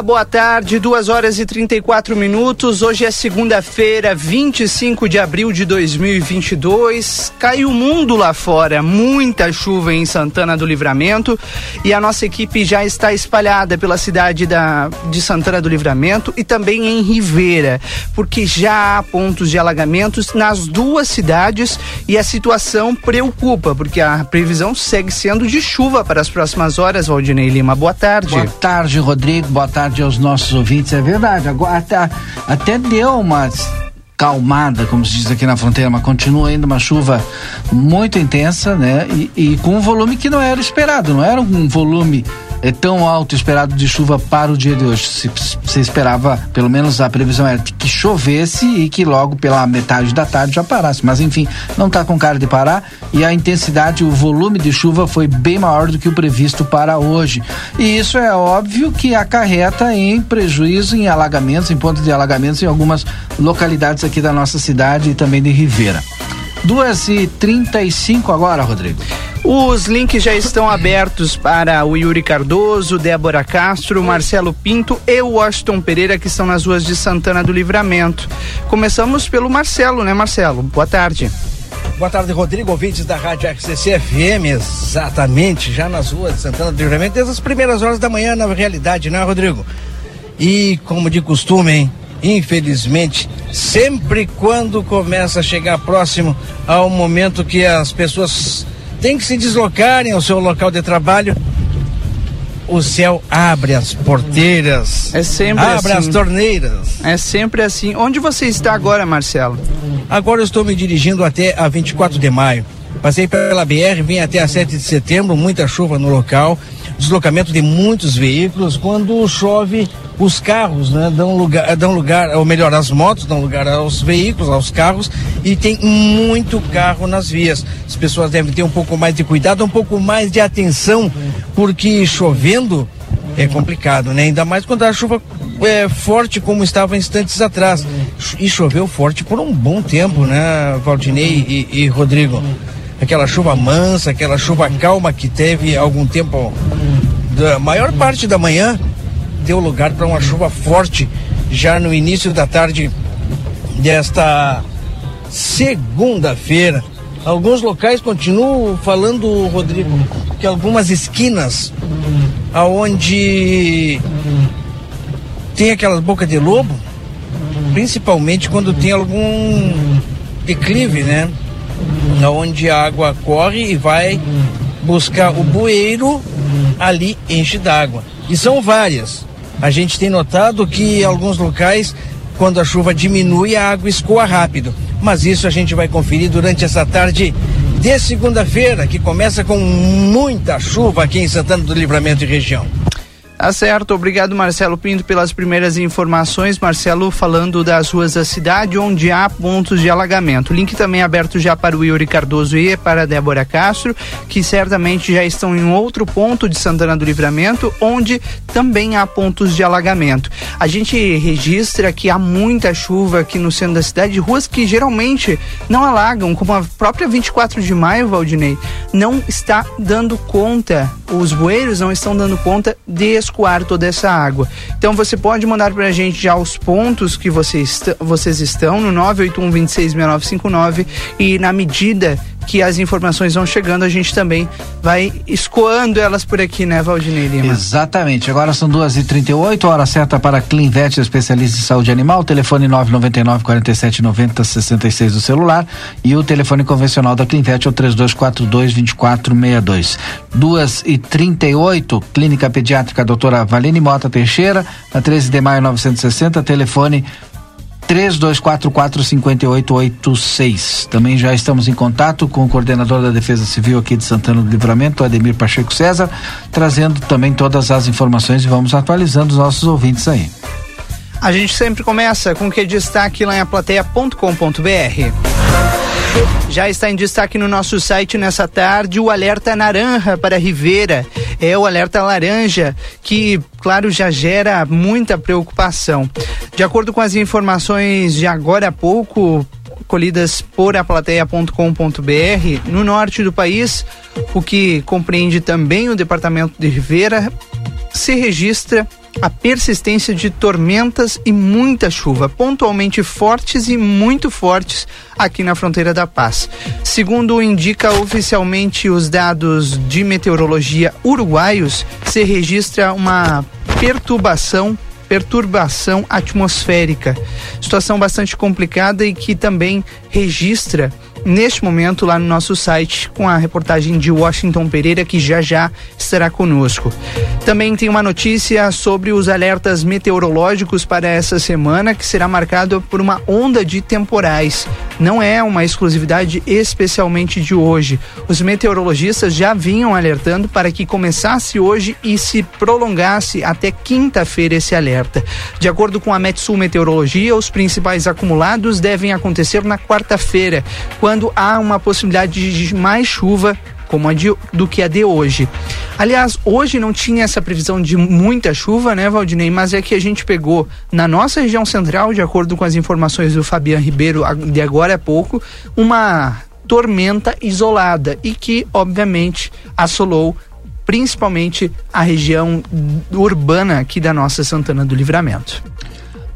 Boa tarde, 2 horas e 34 minutos. Hoje é segunda-feira, 25 de abril de 2022. Caiu o mundo lá fora, muita chuva em Santana do Livramento e a nossa equipe já está espalhada pela cidade da, de Santana do Livramento e também em Ribeira, porque já há pontos de alagamentos nas duas cidades e a situação preocupa, porque a previsão segue sendo de chuva para as próximas horas. Valdinei Lima, boa tarde. Boa tarde, Rodrigo boa tarde aos nossos ouvintes. É verdade, agora até, até deu uma calmada, como se diz aqui na fronteira, mas continua ainda uma chuva muito intensa, né? E, e com um volume que não era esperado, não era um volume é tão alto esperado de chuva para o dia de hoje. Se, se esperava, pelo menos a previsão era que chovesse e que logo pela metade da tarde já parasse. Mas enfim, não está com cara de parar e a intensidade, o volume de chuva foi bem maior do que o previsto para hoje. E isso é óbvio que acarreta em prejuízo em alagamentos, em pontos de alagamentos em algumas localidades aqui da nossa cidade e também de Ribeira. Duas e trinta e cinco agora, Rodrigo. Os links já estão abertos para o Yuri Cardoso, Débora Castro, Marcelo Pinto e o Washington Pereira, que estão nas ruas de Santana do Livramento. Começamos pelo Marcelo, né, Marcelo? Boa tarde. Boa tarde, Rodrigo, ouvintes da Rádio RCC FM, exatamente, já nas ruas de Santana do Livramento, desde as primeiras horas da manhã, na realidade, né, Rodrigo? E, como de costume, hein? Infelizmente, sempre quando começa a chegar próximo ao momento que as pessoas têm que se deslocarem ao seu local de trabalho, o céu abre as porteiras. É sempre abre assim. as torneiras. É sempre assim. Onde você está agora, Marcelo? Agora eu estou me dirigindo até a 24 de maio. Passei pela BR, vim até a 7 de setembro, muita chuva no local, deslocamento de muitos veículos. Quando chove, os carros né, dão lugar, dão lugar, ou melhor, as motos dão lugar aos veículos, aos carros, e tem muito carro nas vias. As pessoas devem ter um pouco mais de cuidado, um pouco mais de atenção, porque chovendo é complicado, né? Ainda mais quando a chuva é forte como estava instantes atrás. E choveu forte por um bom tempo, né, Valdinei e, e Rodrigo? Aquela chuva mansa, aquela chuva calma que teve algum tempo, da maior parte da manhã, deu lugar para uma chuva forte já no início da tarde desta segunda-feira. Alguns locais continuam falando, Rodrigo, que algumas esquinas aonde tem aquelas bocas de lobo, principalmente quando tem algum declive, né? Onde a água corre e vai buscar o bueiro, ali enche d'água. E são várias. A gente tem notado que em alguns locais, quando a chuva diminui, a água escoa rápido. Mas isso a gente vai conferir durante essa tarde de segunda-feira, que começa com muita chuva aqui em Santana do Livramento e região. Tá certo, obrigado Marcelo Pinto pelas primeiras informações. Marcelo falando das ruas da cidade onde há pontos de alagamento. Link também é aberto já para o Yuri Cardoso e para a Débora Castro, que certamente já estão em outro ponto de Santana do Livramento, onde também há pontos de alagamento. A gente registra que há muita chuva aqui no centro da cidade, ruas que geralmente não alagam, como a própria 24 de maio, Valdinei, não está dando conta, os bueiros não estão dando conta de escoar toda essa água. Então você pode mandar para a gente já os pontos que você est vocês estão no 981 266959 e na medida que as informações vão chegando, a gente também vai escoando elas por aqui, né, Valdinei Lima? Exatamente. Agora são duas e trinta hora certa para Clinvet, especialista em saúde animal, telefone nove noventa e nove quarenta e sete noventa sessenta e seis do celular e o telefone convencional da Clinvet é o três dois quatro dois vinte e quatro dois. Duas e trinta e oito, Clínica Pediátrica Doutora Valine Mota Teixeira, na 13 de maio 960, telefone 3244-5886. Também já estamos em contato com o coordenador da Defesa Civil aqui de Santana do Livramento, Ademir Pacheco César, trazendo também todas as informações e vamos atualizando os nossos ouvintes aí. A gente sempre começa com o que destaque lá em aplateia.com.br. Já está em destaque no nosso site nessa tarde o alerta naranja para Ribeira. É o alerta laranja que, claro, já gera muita preocupação. De acordo com as informações de agora há pouco, colhidas por aplateia.com.br, no norte do país, o que compreende também o departamento de Ribeira, se registra a persistência de tormentas e muita chuva, pontualmente fortes e muito fortes aqui na fronteira da Paz. Segundo indica oficialmente os dados de meteorologia uruguaios, se registra uma perturbação perturbação atmosférica. Situação bastante complicada e que também registra neste momento lá no nosso site com a reportagem de Washington Pereira que já já estará conosco. Também tem uma notícia sobre os alertas meteorológicos para essa semana que será marcado por uma onda de temporais. Não é uma exclusividade especialmente de hoje. Os meteorologistas já vinham alertando para que começasse hoje e se prolongasse até quinta-feira esse alerta. De acordo com a Metsul Meteorologia, os principais acumulados devem acontecer na quarta-feira, quando quando há uma possibilidade de mais chuva como a de, do que a de hoje. Aliás, hoje não tinha essa previsão de muita chuva, né, Valdinei? Mas é que a gente pegou na nossa região central, de acordo com as informações do Fabian Ribeiro de agora a pouco, uma tormenta isolada e que, obviamente, assolou principalmente a região urbana aqui da nossa Santana do Livramento.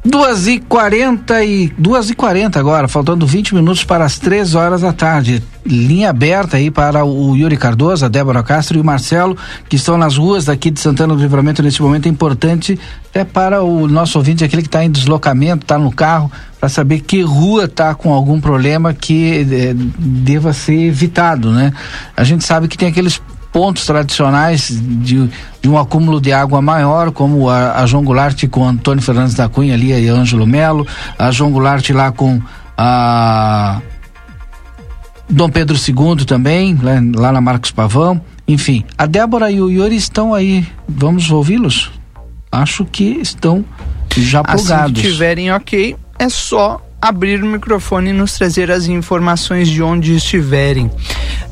Duas e quarenta e duas e quarenta agora, faltando 20 minutos para as três horas da tarde. Linha aberta aí para o Yuri Cardoso, a Débora Castro e o Marcelo, que estão nas ruas daqui de Santana do Livramento nesse momento é importante até para o nosso ouvinte, aquele que está em deslocamento, está no carro, para saber que rua está com algum problema que eh, deva ser evitado, né? A gente sabe que tem aqueles pontos tradicionais de, de um acúmulo de água maior, como a, a João Goulart com Antônio Fernandes da Cunha ali e Ângelo Melo, a João Goulart lá com a Dom Pedro II também, lá, lá na Marcos Pavão. Enfim, a Débora e o Yuri estão aí. Vamos ouvi-los? Acho que estão já plugados. Assim que estiverem ok, é só abrir o microfone e nos trazer as informações de onde estiverem.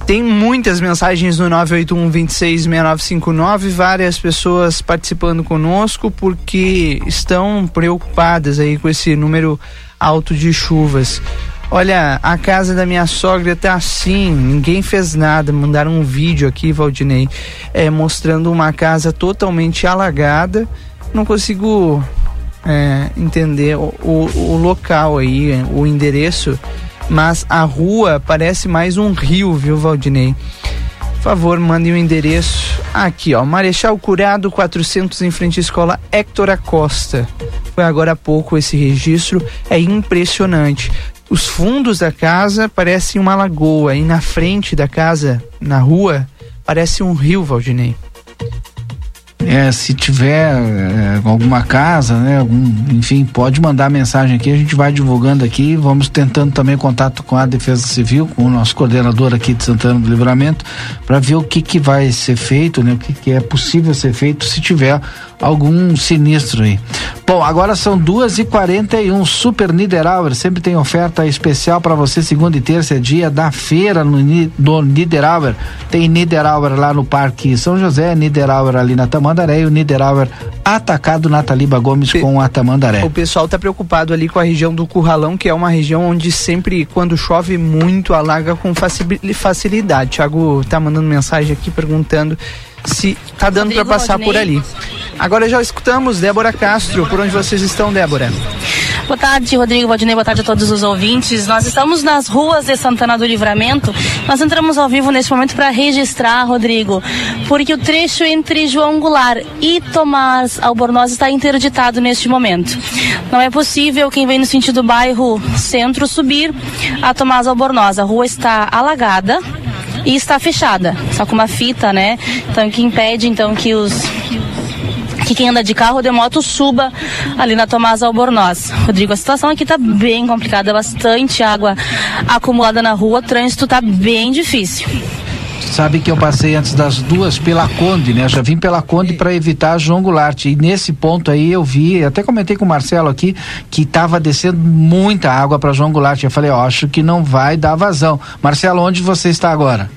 Tem muitas mensagens no 981 26 6959, várias pessoas participando conosco porque estão preocupadas aí com esse número alto de chuvas. Olha, a casa da minha sogra tá assim, ninguém fez nada. Mandaram um vídeo aqui, Valdinei, é, mostrando uma casa totalmente alagada. Não consigo é, entender o, o, o local aí, o endereço mas a rua parece mais um rio, viu, Valdinei? Por favor, mande o endereço aqui, ó, Marechal Curado 400 em frente à escola Héctor Acosta. Foi agora há pouco esse registro, é impressionante. Os fundos da casa parecem uma lagoa e na frente da casa, na rua, parece um rio, Valdinei. É, se tiver é, alguma casa, né, algum, enfim, pode mandar mensagem aqui, a gente vai divulgando aqui, vamos tentando também contato com a Defesa Civil, com o nosso coordenador aqui de Santana do Livramento, para ver o que que vai ser feito, né, o que que é possível ser feito se tiver algum sinistro aí. Bom, agora são duas e quarenta e um, Super Niederauer, sempre tem oferta especial para você, segunda e terça é dia da feira no, no Niederauer, tem Niederauer lá no Parque São José, Niederauer ali na Tamandaré e o Niederauer atacado na Taliba Gomes Pe com a Tamandaré. O pessoal tá preocupado ali com a região do Curralão, que é uma região onde sempre, quando chove muito, alaga com facilidade. Tiago tá mandando mensagem aqui perguntando se tá dando para passar por ali. Agora já escutamos Débora Castro. Por onde vocês estão, Débora? Boa tarde, Rodrigo Valdinei. Boa tarde a todos os ouvintes. Nós estamos nas ruas de Santana do Livramento. Nós entramos ao vivo neste momento para registrar, Rodrigo, porque o trecho entre João Goulart e Tomás Albornoz está interditado neste momento. Não é possível quem vem no sentido do bairro Centro subir a Tomás Albornoz. A rua está alagada e está fechada, só com uma fita, né? Então que impede então que os que quem anda de carro ou de moto suba ali na Tomás Albornoz. Rodrigo, a situação aqui está bem complicada, bastante água acumulada na rua, o trânsito está bem difícil. Sabe que eu passei antes das duas pela Conde, né? Eu já vim pela Conde para evitar João Goulart. E nesse ponto aí eu vi, até comentei com o Marcelo aqui, que estava descendo muita água para João Goulart. Eu falei, ó, acho que não vai dar vazão. Marcelo, onde você está agora?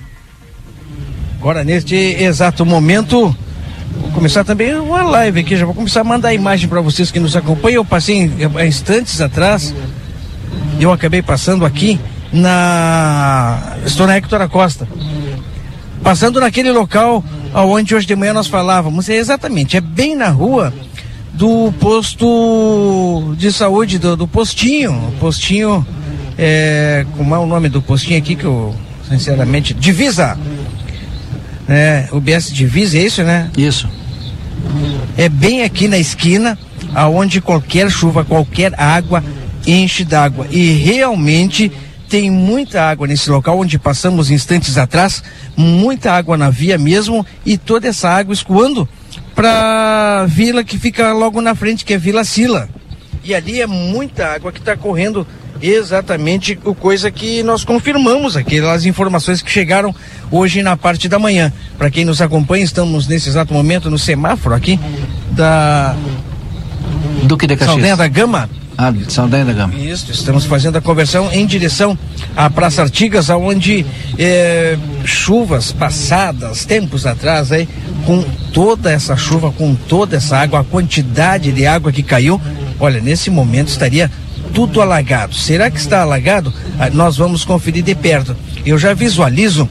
Agora, neste exato momento, Vou começar também uma live aqui, já vou começar a mandar imagem para vocês que nos acompanham. Eu passei há instantes atrás, eu acabei passando aqui na. Estou na Hector Acosta. Passando naquele local onde hoje de manhã nós falávamos. É exatamente, é bem na rua do posto de saúde, do, do postinho. Postinho, é, como é o nome do postinho aqui que eu, sinceramente, Divisa. É, o BS Divisa, é isso, né? Isso. É bem aqui na esquina, aonde qualquer chuva, qualquer água enche d'água. E realmente tem muita água nesse local onde passamos instantes atrás, muita água na via mesmo e toda essa água escoando para vila que fica logo na frente, que é Vila Sila. E ali é muita água que está correndo exatamente o coisa que nós confirmamos aquelas informações que chegaram hoje na parte da manhã. Para quem nos acompanha, estamos nesse exato momento no semáforo aqui da Duque de Caxias. Saldanha da Gama. Ah, Saldanha da Gama. Isso, estamos fazendo a conversão em direção à Praça Artigas, onde eh, chuvas passadas, tempos atrás, aí, com toda essa chuva, com toda essa água, a quantidade de água que caiu, olha, nesse momento estaria tudo alagado. Será que está alagado? Ah, nós vamos conferir de perto. Eu já visualizo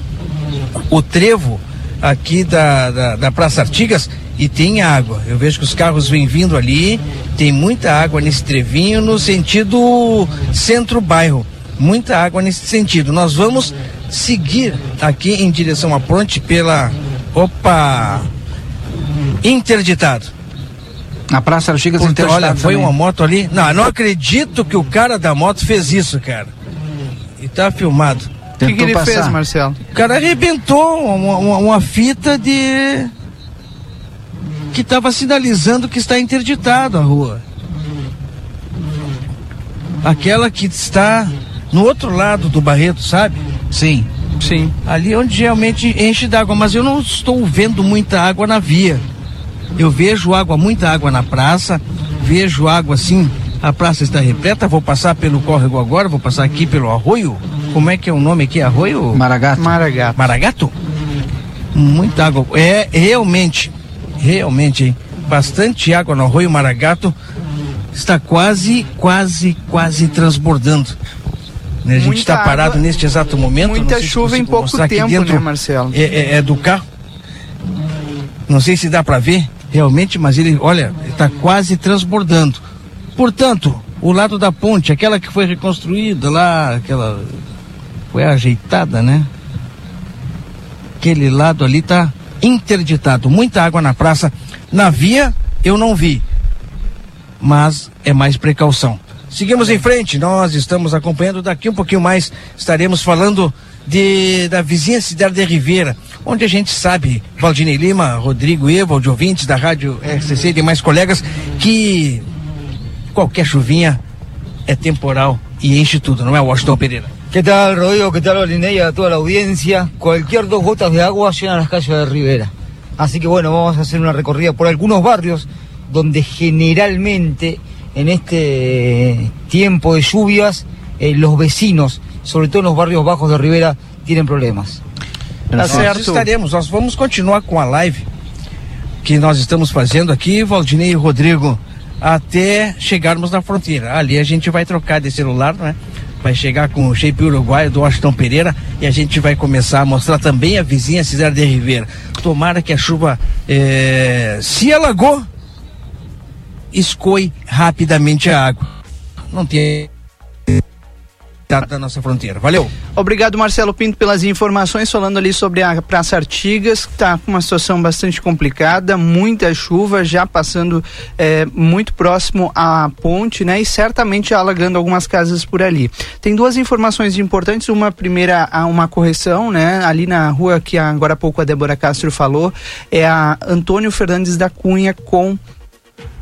o trevo aqui da, da, da Praça Artigas e tem água. Eu vejo que os carros vêm vindo ali, tem muita água nesse trevinho no sentido centro-bairro. Muita água nesse sentido. Nós vamos seguir aqui em direção à ponte pela. Opa! Interditado. Na Praça Artigas interditado olha, foi também. uma moto ali. Não, eu não acredito que o cara da moto fez isso, cara. E tá filmado. O que, que ele passar. fez, Marcelo? O cara arrebentou uma, uma- uma fita de. que estava sinalizando que está interditado a rua. Aquela que está no outro lado do Barreto, sabe? Sim. Sim. Ali onde realmente enche d'água, mas eu não estou vendo muita água na via. Eu vejo água, muita água na praça, vejo água assim, a praça está repleta, vou passar pelo córrego agora, vou passar aqui pelo arroio. Como é que é o nome aqui? Arroio? Maragato. Maragato. Maragato? Muita água. É, realmente, realmente, hein? Bastante água no arroio Maragato. Está quase, quase, quase transbordando. Né, A gente está parado água, neste exato momento. muita chuva em pouco tempo, dentro. né, Marcelo? É, é- é do carro. Não sei se dá para ver realmente, mas ele, olha, está quase transbordando. Portanto, o lado da ponte, aquela que foi reconstruída lá, aquela foi ajeitada, né? Aquele lado ali está interditado. Muita água na praça. Na via eu não vi, mas é mais precaução. Seguimos em frente, nós estamos acompanhando daqui um pouquinho mais, estaremos falando de, da vizinha cidade de Ribeira, onde a gente sabe, Valdinei Lima, Rodrigo Evo, de da Rádio RCC e demais colegas, que qualquer chuvinha é temporal e enche tudo, não é, Washington Pereira? ¿Qué tal, Rodrigo? ¿Qué tal, Olinei? A toda la audiencia. Cualquier dos gotas de agua llenan las calles de Rivera. Así que bueno, vamos a hacer una recorrida por algunos barrios donde generalmente en este tiempo de lluvias eh, los vecinos, sobre todo en los barrios bajos de Rivera, tienen problemas. Tá nós certo. estaremos, nós vamos continuar com a live que nós estamos fazendo aqui, Valdinei e Rodrigo, até chegarmos na fronteira. Ali a gente vai trocar de celular, né? Vai chegar com o shape uruguaio do Washington Pereira e a gente vai começar a mostrar também a vizinha cidade de Ribeira. Tomara que a chuva eh, se alagou, escoe rapidamente a água. Não tem da nossa fronteira. Valeu! Obrigado, Marcelo Pinto, pelas informações, falando ali sobre a Praça Artigas, que está com uma situação bastante complicada, muita chuva, já passando eh, muito próximo à ponte, né? E certamente alagando algumas casas por ali. Tem duas informações importantes, uma primeira, uma correção, né? Ali na rua que agora há pouco a Débora Castro falou, é a Antônio Fernandes da Cunha com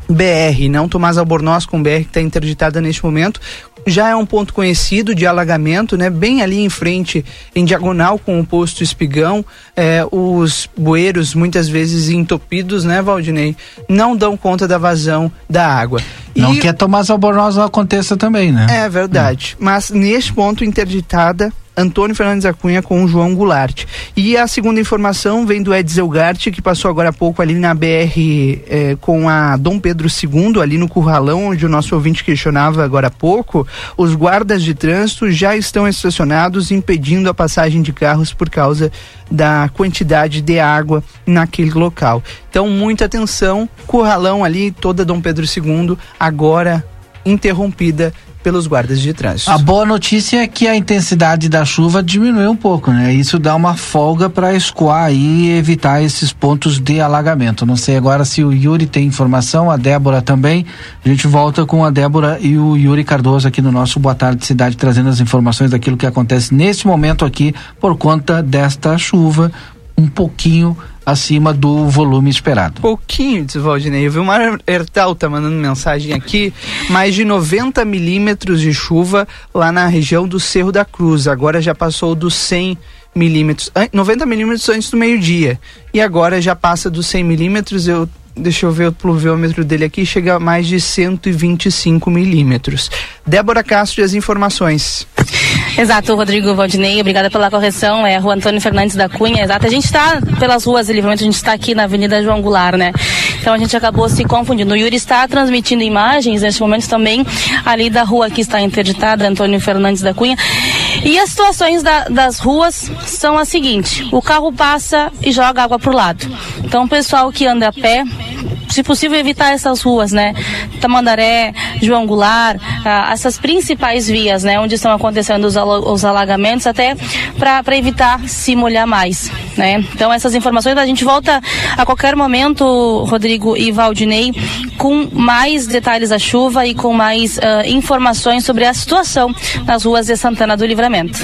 BR, não Tomás Albornoz com BR que está interditada neste momento. Já é um ponto conhecido de alagamento, né? Bem ali em frente, em diagonal com o posto Espigão, eh, os bueiros muitas vezes entopidos, né, Valdinei, não dão conta da vazão da água. Não E- que a Tomás Albornoz não aconteça também, né? é verdade. Mas neste ponto interditada Antônio Fernandes da Cunha com o João Goulart. E a segunda informação vem do Edsel Gart, que passou agora há pouco ali na BR eh, com a Dom Pedro II, ali no Curralão, onde o nosso ouvinte questionava agora há pouco. Os guardas de trânsito já estão estacionados, impedindo a passagem de carros por causa da quantidade de água naquele local. Então, muita atenção, Curralão ali, toda Dom Pedro II, agora interrompida pelos guardas de trânsito. A boa notícia é que a intensidade da chuva diminuiu um pouco, né? Isso dá uma folga para escoar e evitar esses pontos de alagamento. Não sei agora se o Yuri tem informação, a Débora também. A gente volta com a Débora e o Yuri Cardoso aqui no nosso Boa Tarde Cidade, trazendo as informações daquilo que acontece nesse momento aqui por conta desta chuva um pouquinho acima do volume esperado. Pouquinho, diz Valdinei. Eu vi uma Ertal tá mandando mensagem aqui, mais de 90 milímetros de chuva lá na região do Cerro da Cruz. Agora já passou dos 100 milímetros, 90 milímetros antes do meio-dia. E agora já passa dos 100 milímetros. Eu deixa eu ver o pluviômetro dele aqui, chega a mais de 125 milímetros. Débora Castro e as informações. Exato, Rodrigo Valdinei, obrigada pela correção. É a rua Antônio Fernandes da Cunha, exato. A gente está pelas ruas de livramento, a gente está aqui na Avenida João Goulart, né? Então a gente acabou se confundindo. O Yuri está transmitindo imagens neste momento também ali da rua que está interditada, Antônio Fernandes da Cunha. E as situações da, das ruas são as seguintes: o carro passa e joga água para o lado. Então o pessoal que anda a pé se possível, evitar essas ruas, né? Tamandaré, João Goulart, ah, essas principais vias, né? Onde estão acontecendo os, os alagamentos, até para evitar se molhar mais, né? Então, essas informações a gente volta a qualquer momento, Rodrigo e Valdinei, com mais detalhes da chuva e com mais uh, informações sobre a situação nas ruas de Santana do Livramento.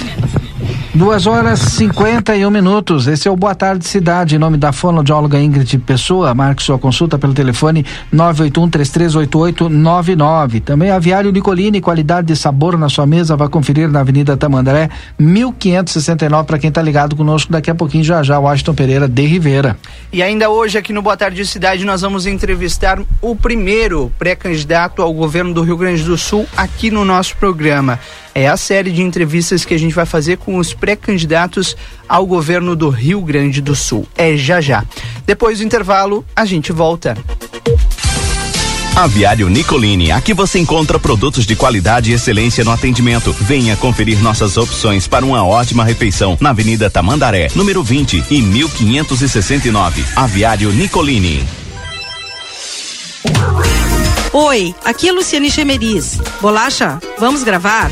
Duas horas cinquenta e um minutos. Esse é o Boa Tarde Cidade. Em nome da fonoaudióloga Ingrid Pessoa, marque sua consulta pelo telefone nove oito um três três oito oito nove nove. Também Aviário Nicolini, qualidade de sabor na sua mesa. Vai conferir na Avenida Tamandaré, mil quinhentos e nove. Para quem está ligado conosco daqui a pouquinho já já, Washington Pereira de Rivera. E ainda hoje aqui no Boa Tarde Cidade nós vamos entrevistar o primeiro pré-candidato ao governo do Rio Grande do Sul aqui no nosso programa. É a série de entrevistas que a gente vai fazer com os pré-candidatos ao governo do Rio Grande do Sul. É já já. Depois do intervalo, a gente volta. Aviário Nicolini, aqui você encontra produtos de qualidade e excelência no atendimento. Venha conferir nossas opções para uma ótima refeição na Avenida Tamandaré, número 20 e 1569. Aviário Nicolini. Oi, aqui é Luciane Chemeris. Bolacha, vamos gravar?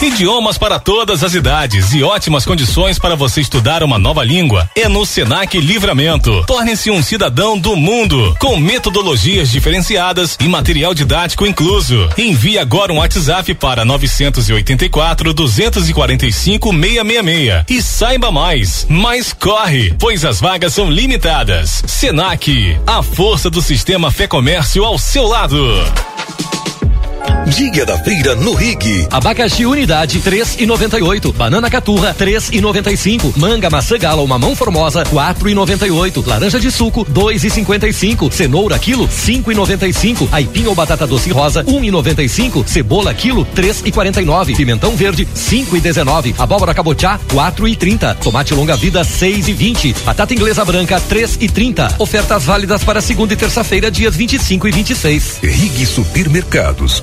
Idiomas para todas as idades e ótimas condições para você estudar uma nova língua. É no Senac Livramento. Torne-se um cidadão do mundo, com metodologias diferenciadas e material didático incluso. Envie agora um WhatsApp para 984 245 666 e saiba mais. Mas corre, pois as vagas são limitadas. Senac, a força do sistema Fé Comércio ao seu lado. Dia da feira no Rig. Abacaxi unidade três e noventa e oito. Banana caturra três e noventa e cinco. Manga maçã gala ou mamão formosa quatro e noventa e oito. Laranja de suco dois e cinquenta e cinco. Cenoura quilo cinco e noventa e cinco. Aipim ou batata doce rosa um e noventa e cinco. Cebola quilo três e quarenta e nove. Pimentão verde cinco e dezenove. Abóbora cabotiá quatro e trinta. Tomate longa vida seis e vinte. Batata inglesa branca três e trinta. Ofertas válidas para segunda e terça-feira dias vinte e cinco e vinte e seis. Rig Supermercados.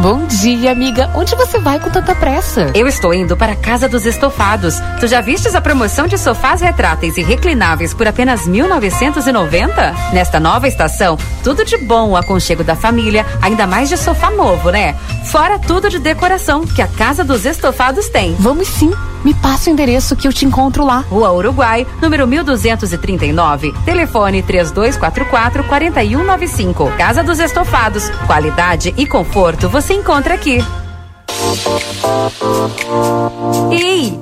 Bom dia, amiga. Onde você vai com tanta pressa? Eu estou indo para a Casa dos Estofados. Tu já vistes a promoção de sofás retráteis e reclináveis por apenas 1990? Nesta nova estação, tudo de bom o aconchego da família, ainda mais de sofá novo, né? Fora tudo de decoração que a Casa dos Estofados tem. Vamos sim. Me passa o endereço que eu te encontro lá. Rua Uruguai, número 1239. Telefone 3244 4195. Casa dos Estofados. Qualidade e conforto você encontra aqui. Ei,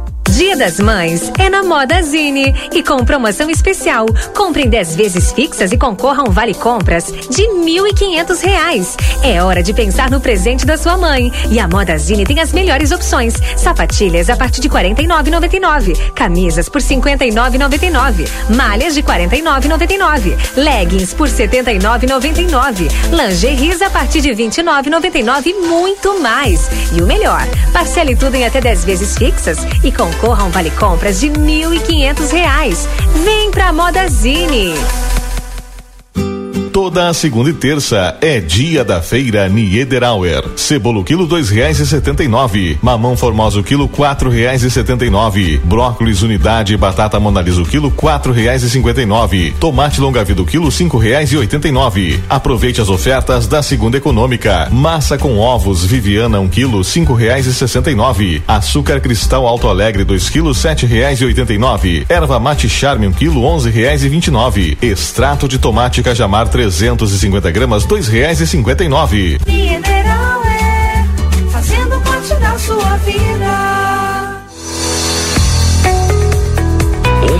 Dia das Mães é na Moda Zine e com promoção especial. Compre em 10 vezes fixas e concorra a um vale compras de R$ 1.500. É hora de pensar no presente da sua mãe. E a Moda Zine tem as melhores opções: sapatilhas a partir de R$ 49,99, camisas por R$ 59,99, malhas de R$ 49,99, leggings por R$ 79,99, lingeries a partir de 29,99 e muito mais. E o melhor, parcele tudo em até 10 vezes fixas e concorra a um vale compras de R$ 1.500. Vem pra Modazine. Toda a segunda e terça é dia da feira Niederauer. Cebola quilo dois reais e setenta e nove. Mamão formoso quilo quatro reais e setenta e nove. Brócolis unidade batata monalisa quilo quatro reais e cinquenta e nove. Tomate longa vida quilo cinco reais e oitenta e nove. Aproveite as ofertas da segunda econômica. Massa com ovos Viviana um quilo cinco reais e sessenta e nove. Açúcar cristal Alto Alegre dois quilos sete reais e oitenta e nove. Erva mate charme um quilo onze reais e vinte e nove. Extrato de tomate cajamar 350 gramas, e nove.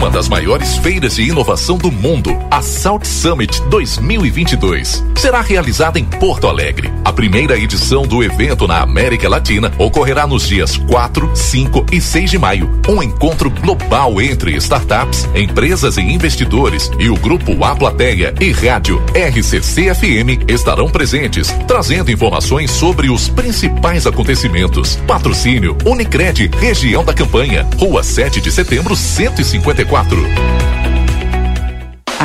Uma das maiores feiras de inovação do mundo, a Salt Summit 2022, será realizada em Porto Alegre. A primeira edição do evento na América Latina ocorrerá nos dias 4, 5 e 6 de maio. Um encontro global entre startups, empresas e investidores e o grupo A Plateia e rádio RCC-FM estarão presentes, trazendo informações sobre os principais acontecimentos. Patrocínio Unicred, região da campanha, Rua 7 de Setembro, 154. A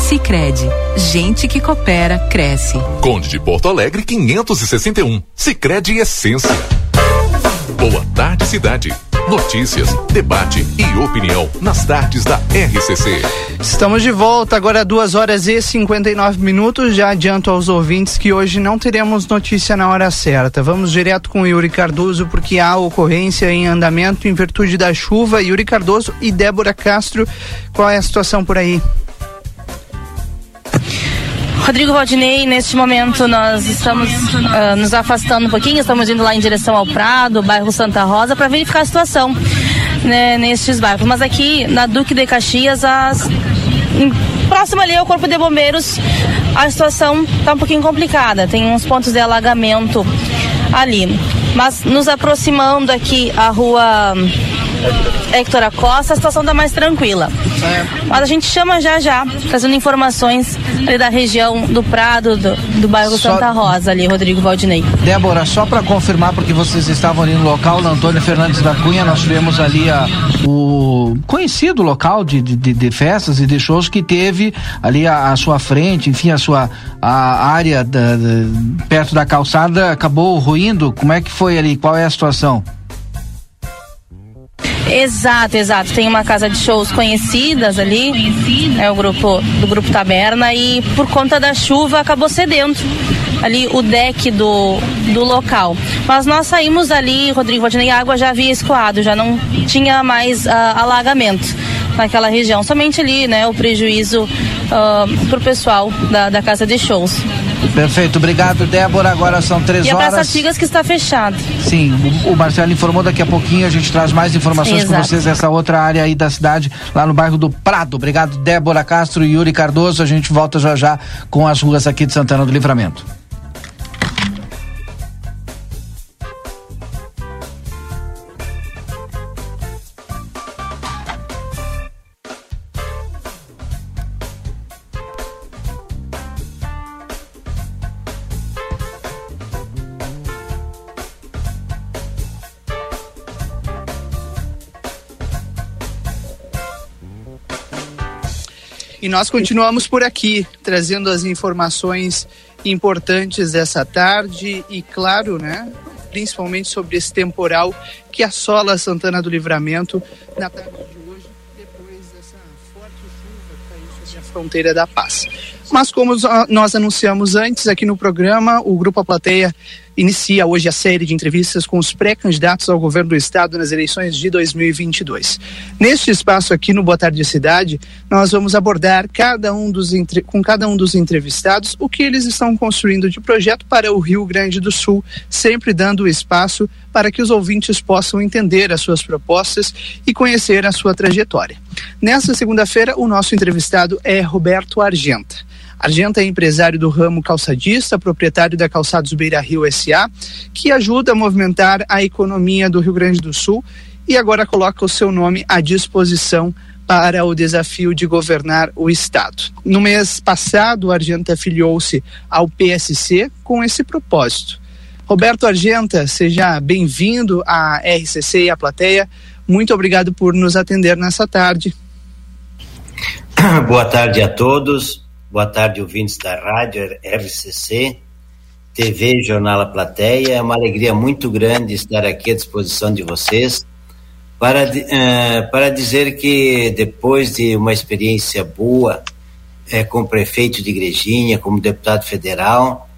Sicredi, gente que coopera cresce. Conde de Porto Alegre 561. Sicredi Essência. Boa tarde cidade. Notícias, debate e opinião nas tardes da RCC. Estamos de volta agora duas horas e 59 minutos. Já adianto aos ouvintes que hoje não teremos notícia na hora certa. Vamos direto com o Yuri Cardoso porque há ocorrência em andamento em virtude da chuva. Yuri Cardoso e Débora Castro, qual é a situação por aí? Rodrigo Valdinei, neste momento nós estamos uh, nos afastando um pouquinho, estamos indo lá em direção ao Prado, bairro Santa Rosa, para verificar a situação né, nestes bairros. Mas aqui na Duque de Caxias, as, próximo ali ao Corpo de Bombeiros, a situação está um pouquinho complicada. Tem uns pontos de alagamento ali. Mas nos aproximando aqui a rua Hector Acosta, a situação está mais tranquila. Mas a gente chama já já, trazendo informações da região do Prado, do, do bairro Só- Santa Rosa, ali, Rodrigo Valdinei. Débora, só para confirmar, porque vocês estavam ali no local, na Antônio Fernandes da Cunha, nós tivemos ali a, o conhecido local de, de, de- festas e de shows que teve ali a, a sua frente, enfim, a sua a área da- da- perto da calçada acabou ruindo. Como é que foi ali? Qual é a situação? Exato, exato. Tem uma casa de shows conhecidas ali, é o grupo do grupo Taberna e por conta da chuva acabou cedendo ali o deck do, do local. Mas nós saímos ali, Rodrigo a água já havia escoado, já não tinha mais ah, alagamento naquela região. Somente ali, né, o prejuízo ah, pro pessoal da, da casa de shows. Perfeito, obrigado, Débora. Agora são três e a Praça horas. Artigas que está fechada. Sim, o, o Marcelo informou daqui a pouquinho, a gente traz mais informações com Exato. vocês dessa outra área aí da cidade, lá no bairro do Prado. Obrigado, Débora Castro e Yuri Cardoso. A gente volta já já com as ruas aqui de Santana do Livramento. Nós continuamos por aqui, trazendo as informações importantes dessa tarde e, claro, né, principalmente sobre esse temporal que assola Santana do Livramento na tarde de hoje, depois dessa forte chuva que caiu sobre a fronteira da paz. Mas como nós anunciamos antes aqui no programa, o Grupo A Plateia inicia hoje a série de entrevistas com os pré-candidatos ao governo do estado nas eleições de 2022. Neste espaço aqui no Boa Tarde Cidade, nós vamos abordar cada um dos com cada um dos entrevistados o que eles estão construindo de projeto para o Rio Grande do Sul, sempre dando espaço para que os ouvintes possam entender as suas propostas e conhecer a sua trajetória. Nesta segunda-feira, o nosso entrevistado é Roberto Argenta. Argenta é empresário do ramo calçadista, proprietário da Calçados Beira Rio SA, que ajuda a movimentar a economia do Rio Grande do Sul e agora coloca o seu nome à disposição para o desafio de governar o Estado. No mês passado, Argenta filiou-se ao PSC com esse propósito. Roberto Argenta, seja bem-vindo à RCC e à plateia. Muito obrigado por nos atender nessa tarde. Boa tarde a todos. Boa tarde, ouvintes da Rádio RCC, TV Jornal A Plateia. É uma alegria muito grande estar aqui à disposição de vocês para, eh, para dizer que depois de uma experiência boa eh, como prefeito de Igrejinha, como deputado federal,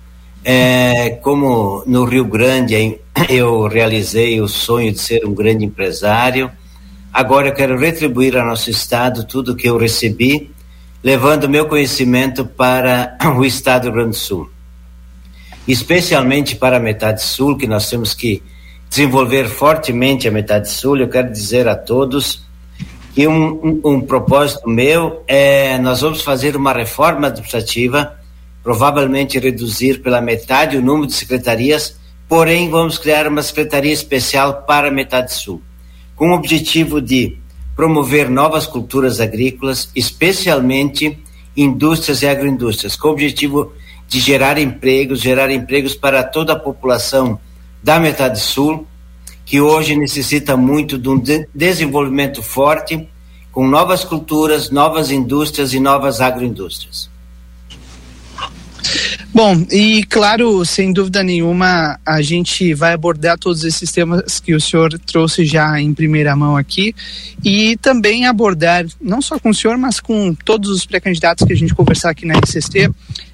eh, como no Rio Grande eu realizei o sonho de ser um grande empresário, agora eu quero retribuir ao nosso estado tudo que eu recebi levando meu conhecimento para o estado do Rio Grande do Sul. Especialmente para a metade sul, que nós temos que desenvolver fortemente a metade sul. Eu quero dizer a todos que um, um, um propósito meu é nós vamos fazer uma reforma administrativa provavelmente reduzir pela metade o número de secretarias, porém vamos criar uma secretaria especial para a metade sul, com o objetivo de promover novas culturas agrícolas, especialmente indústrias e agroindústrias, com o objetivo de gerar empregos, gerar empregos para toda a população da metade sul, que hoje necessita muito de um de desenvolvimento forte, com novas culturas, novas indústrias e novas agroindústrias. Bom, e claro, sem dúvida nenhuma, a gente vai abordar todos esses temas que o senhor trouxe já em primeira mão aqui e também abordar, não só com o senhor, mas com todos os pré-candidatos que a gente conversar aqui na SST,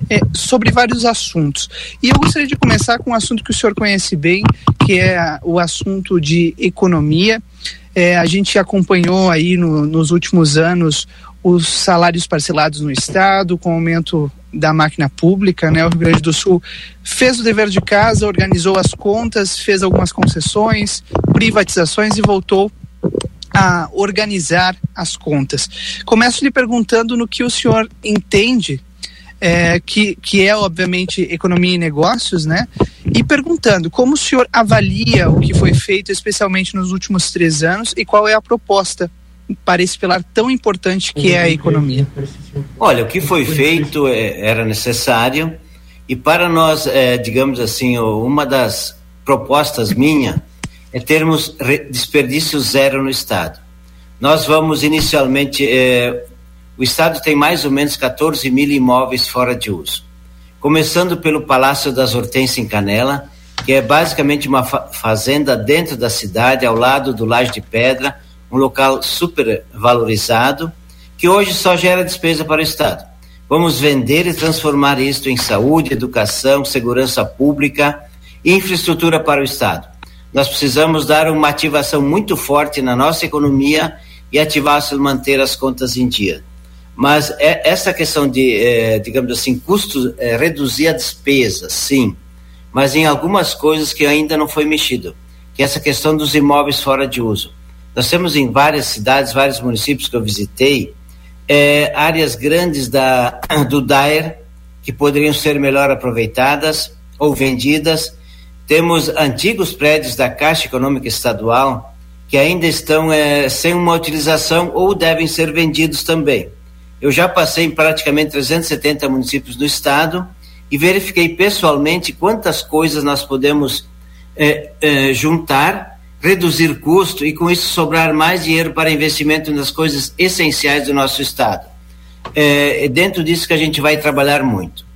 é, sobre vários assuntos. E eu gostaria de começar com um assunto que o senhor conhece bem, que é o assunto de economia. É, a gente acompanhou aí no, nos últimos anos os salários parcelados no Estado, com aumento da máquina pública, né? O Rio Grande do Sul fez o dever de casa, organizou as contas, fez algumas concessões, privatizações e voltou a organizar as contas. Começo lhe perguntando no que o senhor entende, é, que, que é obviamente economia e negócios, né? E perguntando como o senhor avalia o que foi feito, especialmente nos últimos três anos, e qual é a proposta para esse pilar tão importante que é a economia? Olha, o que foi feito é, era necessário e para nós, é, digamos assim, uma das propostas minha é termos desperdício zero no Estado. Nós vamos inicialmente, é, o Estado tem mais ou menos 14 mil imóveis fora de uso. Começando pelo Palácio das Hortências em Canela, que é basicamente uma fa fazenda dentro da cidade, ao lado do Laje de Pedra, um local super valorizado, que hoje só gera despesa para o Estado. Vamos vender e transformar isto em saúde, educação, segurança pública e infraestrutura para o Estado. Nós precisamos dar uma ativação muito forte na nossa economia e ativar-se manter as contas em dia. Mas é, essa questão de, é, digamos assim, custos, é, reduzir a despesa, sim, mas em algumas coisas que ainda não foi mexido, que é essa questão dos imóveis fora de uso. Nós temos em várias cidades, vários municípios que eu visitei, é, áreas grandes da, do DAER que poderiam ser melhor aproveitadas ou vendidas. Temos antigos prédios da Caixa Econômica Estadual que ainda estão é, sem uma utilização ou devem ser vendidos também. Eu já passei em praticamente 370 municípios do estado e verifiquei pessoalmente quantas coisas nós podemos é, é, juntar reduzir custo e com isso sobrar mais dinheiro para investimento nas coisas essenciais do nosso estado. É, é dentro disso que a gente vai trabalhar muito.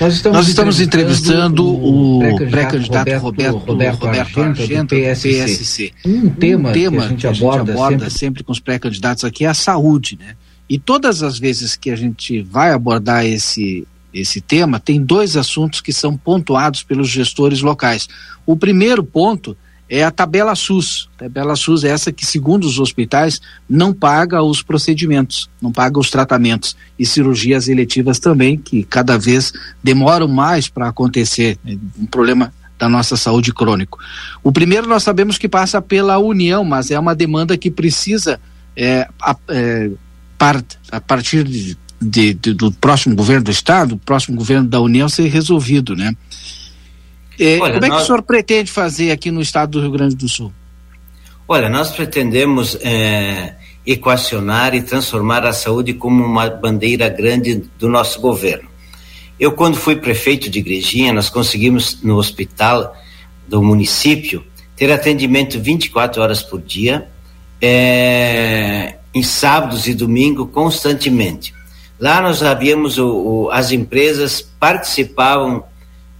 Nós estamos, Nós estamos entrevistando, o pré-candidato Roberto, Roberto, Roberto, Argenta, do PSC. PSC. Um tema, um tema que a gente, que a gente aborda, aborda, sempre, sempre com os pré-candidatos aqui é a saúde, né? E todas as vezes que a gente vai abordar esse, esse tema, tem dois assuntos que são pontuados pelos gestores locais. O primeiro ponto é a tabela SUS. A tabela SUS é essa que, segundo os hospitais, não paga os procedimentos, não paga os tratamentos e cirurgias eletivas também, que cada vez demoram mais para acontecer. Né? Um problema da nossa saúde crônico. O primeiro nós sabemos que passa pela União, mas é uma demanda que precisa, é, a, é, part, a partir de, de, do próximo governo do Estado, do próximo governo da União ser resolvido, né? É, Olha, como é que nós... o senhor pretende fazer aqui no estado do Rio Grande do Sul? Olha, nós pretendemos é, equacionar e transformar a saúde como uma bandeira grande do nosso governo. Eu, quando fui prefeito de Igrejinha, nós conseguimos no hospital do município ter atendimento 24 horas por dia, é, em sábados e domingo, constantemente. Lá nós havíamos o, o, as empresas participavam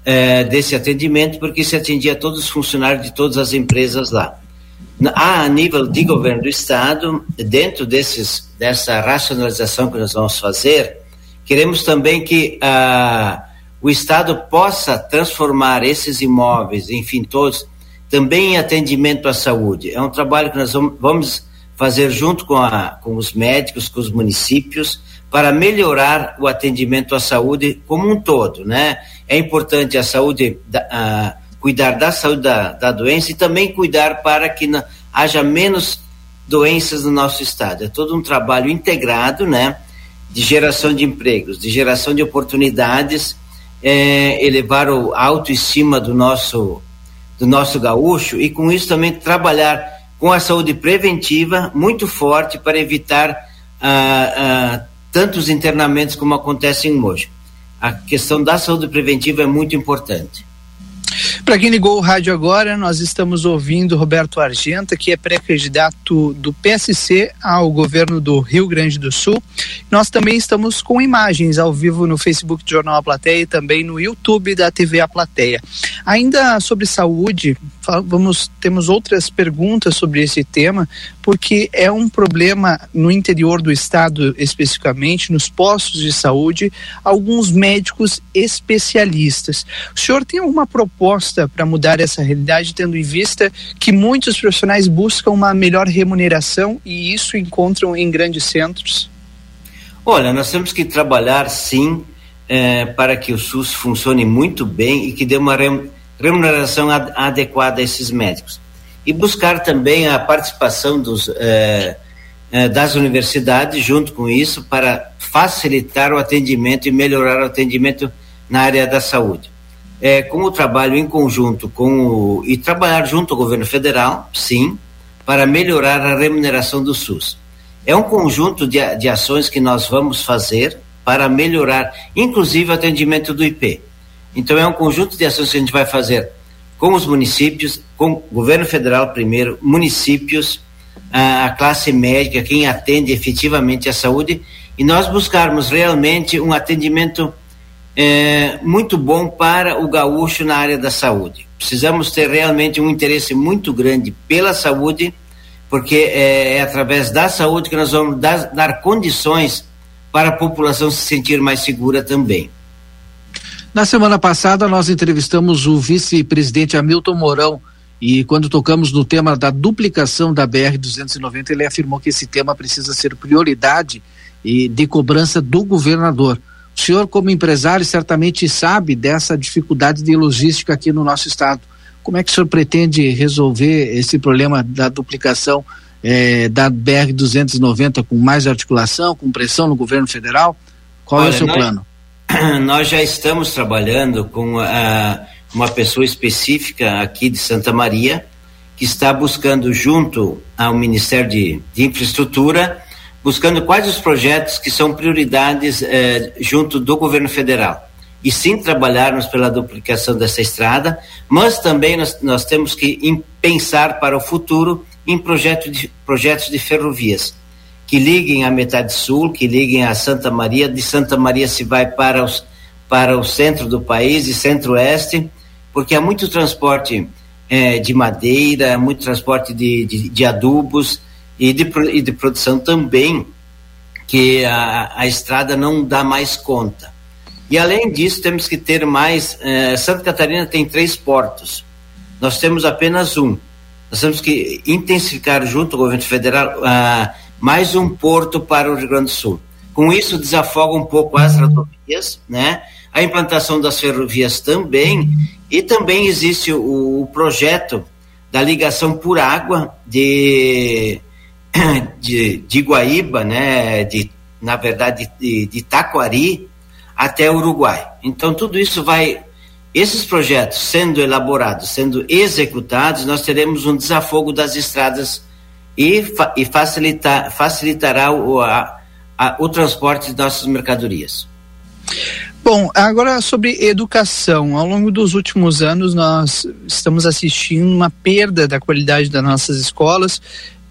é, desse atendimento, porque se atendia todos os funcionários de todas as empresas lá. A nível de governo do Estado, dentro desses, dessa racionalização que nós vamos fazer, queremos também que ah, o Estado possa transformar esses imóveis, enfim, todos, também em atendimento à saúde. É um trabalho que nós vamos fazer junto com, a, com os médicos, com os municípios, para melhorar o atendimento à saúde como um todo, né? É importante a saúde, da, cuidar da saúde da, da, doença e também cuidar para que na, haja menos doenças no nosso estado. É todo um trabalho integrado, né? de geração de empregos, de geração de oportunidades, é, elevar o, a autoestima do nosso, do nosso gaúcho e com isso também trabalhar com a saúde preventiva muito forte para evitar ah, ah, tantos internamentos como acontecem hoje. A questão da saúde preventiva é muito importante. Para quem ligou o rádio agora, nós estamos ouvindo Roberto Argenta, que é pré-candidato do PSC ao governo do Rio Grande do Sul. Nós também estamos com imagens ao vivo no Facebook do Jornal A Plateia e também no YouTube da TV A Plateia. Ainda sobre saúde, vamos temos outras perguntas sobre esse tema, porque é um problema no interior do estado, especificamente nos postos de saúde, alguns médicos especialistas. O senhor tem alguma proposta para mudar essa realidade, tendo em vista que muitos profissionais buscam uma melhor remuneração e isso encontram em grandes centros? Olha, nós temos que trabalhar sim eh, para que o SUS funcione muito bem e que dê uma remuneração ad adequada a esses médicos. E buscar também a participação dos, eh, eh, das universidades junto com isso para facilitar o atendimento e melhorar o atendimento na área da saúde. É, com o trabalho em conjunto com o, e trabalhar junto ao governo federal, sim, para melhorar a remuneração do SUS. É um conjunto de, de ações que nós vamos fazer para melhorar, inclusive o atendimento do IP. Então é um conjunto de ações que a gente vai fazer com os municípios, com o governo federal primeiro, municípios, a, a classe médica, quem atende efetivamente a saúde, e nós buscarmos realmente um atendimento é, muito bom para o gaúcho na área da saúde. Precisamos ter realmente um interesse muito grande pela saúde, porque é, é através da saúde que nós vamos dar, dar condições para a população se sentir mais segura também. Na semana passada, nós entrevistamos o vice-presidente Hamilton Mourão e quando tocamos no tema da duplicação da BR-290, ele afirmou que esse tema precisa ser prioridade e de cobrança do governador. O senhor, como empresário, certamente sabe dessa dificuldade de logística aqui no nosso estado. Como é que o senhor pretende resolver esse problema da duplicação eh, da BR-290 com mais articulação, com pressão no governo federal? Qual Olha, é o seu nós... plano? nós já estamos trabalhando com uh, uma pessoa específica aqui de Santa Maria, que está buscando, junto ao Ministério de, de Infraestrutura, buscando quais os projetos que são prioridades uh, junto do governo federal. E sim trabalharmos pela duplicação dessa estrada, mas também nós, nós temos que pensar para o futuro em projeto de, projetos de ferrovias que liguem a metade sul, que liguem a Santa Maria, de Santa Maria se vai para, os, para o centro do país e centro-oeste, porque há muito transporte é, de madeira, muito transporte de, de, de adubos e de, e de produção também, que a, a estrada não dá mais conta. E além disso, temos que ter mais. Eh, Santa Catarina tem três portos, nós temos apenas um. Nós temos que intensificar junto ao governo federal ah, mais um porto para o Rio Grande do Sul. Com isso, desafoga um pouco as rodovias, né? A implantação das ferrovias também, e também existe o, o projeto da ligação por água de, de, de Guaíba, né? De, na verdade, de, de Taquari até Uruguai. Então, tudo isso vai esses projetos sendo elaborados, sendo executados, nós teremos um desafogo das estradas e, fa e facilitar, facilitará o, a, a, o transporte de nossas mercadorias. Bom, agora sobre educação. Ao longo dos últimos anos, nós estamos assistindo uma perda da qualidade das nossas escolas.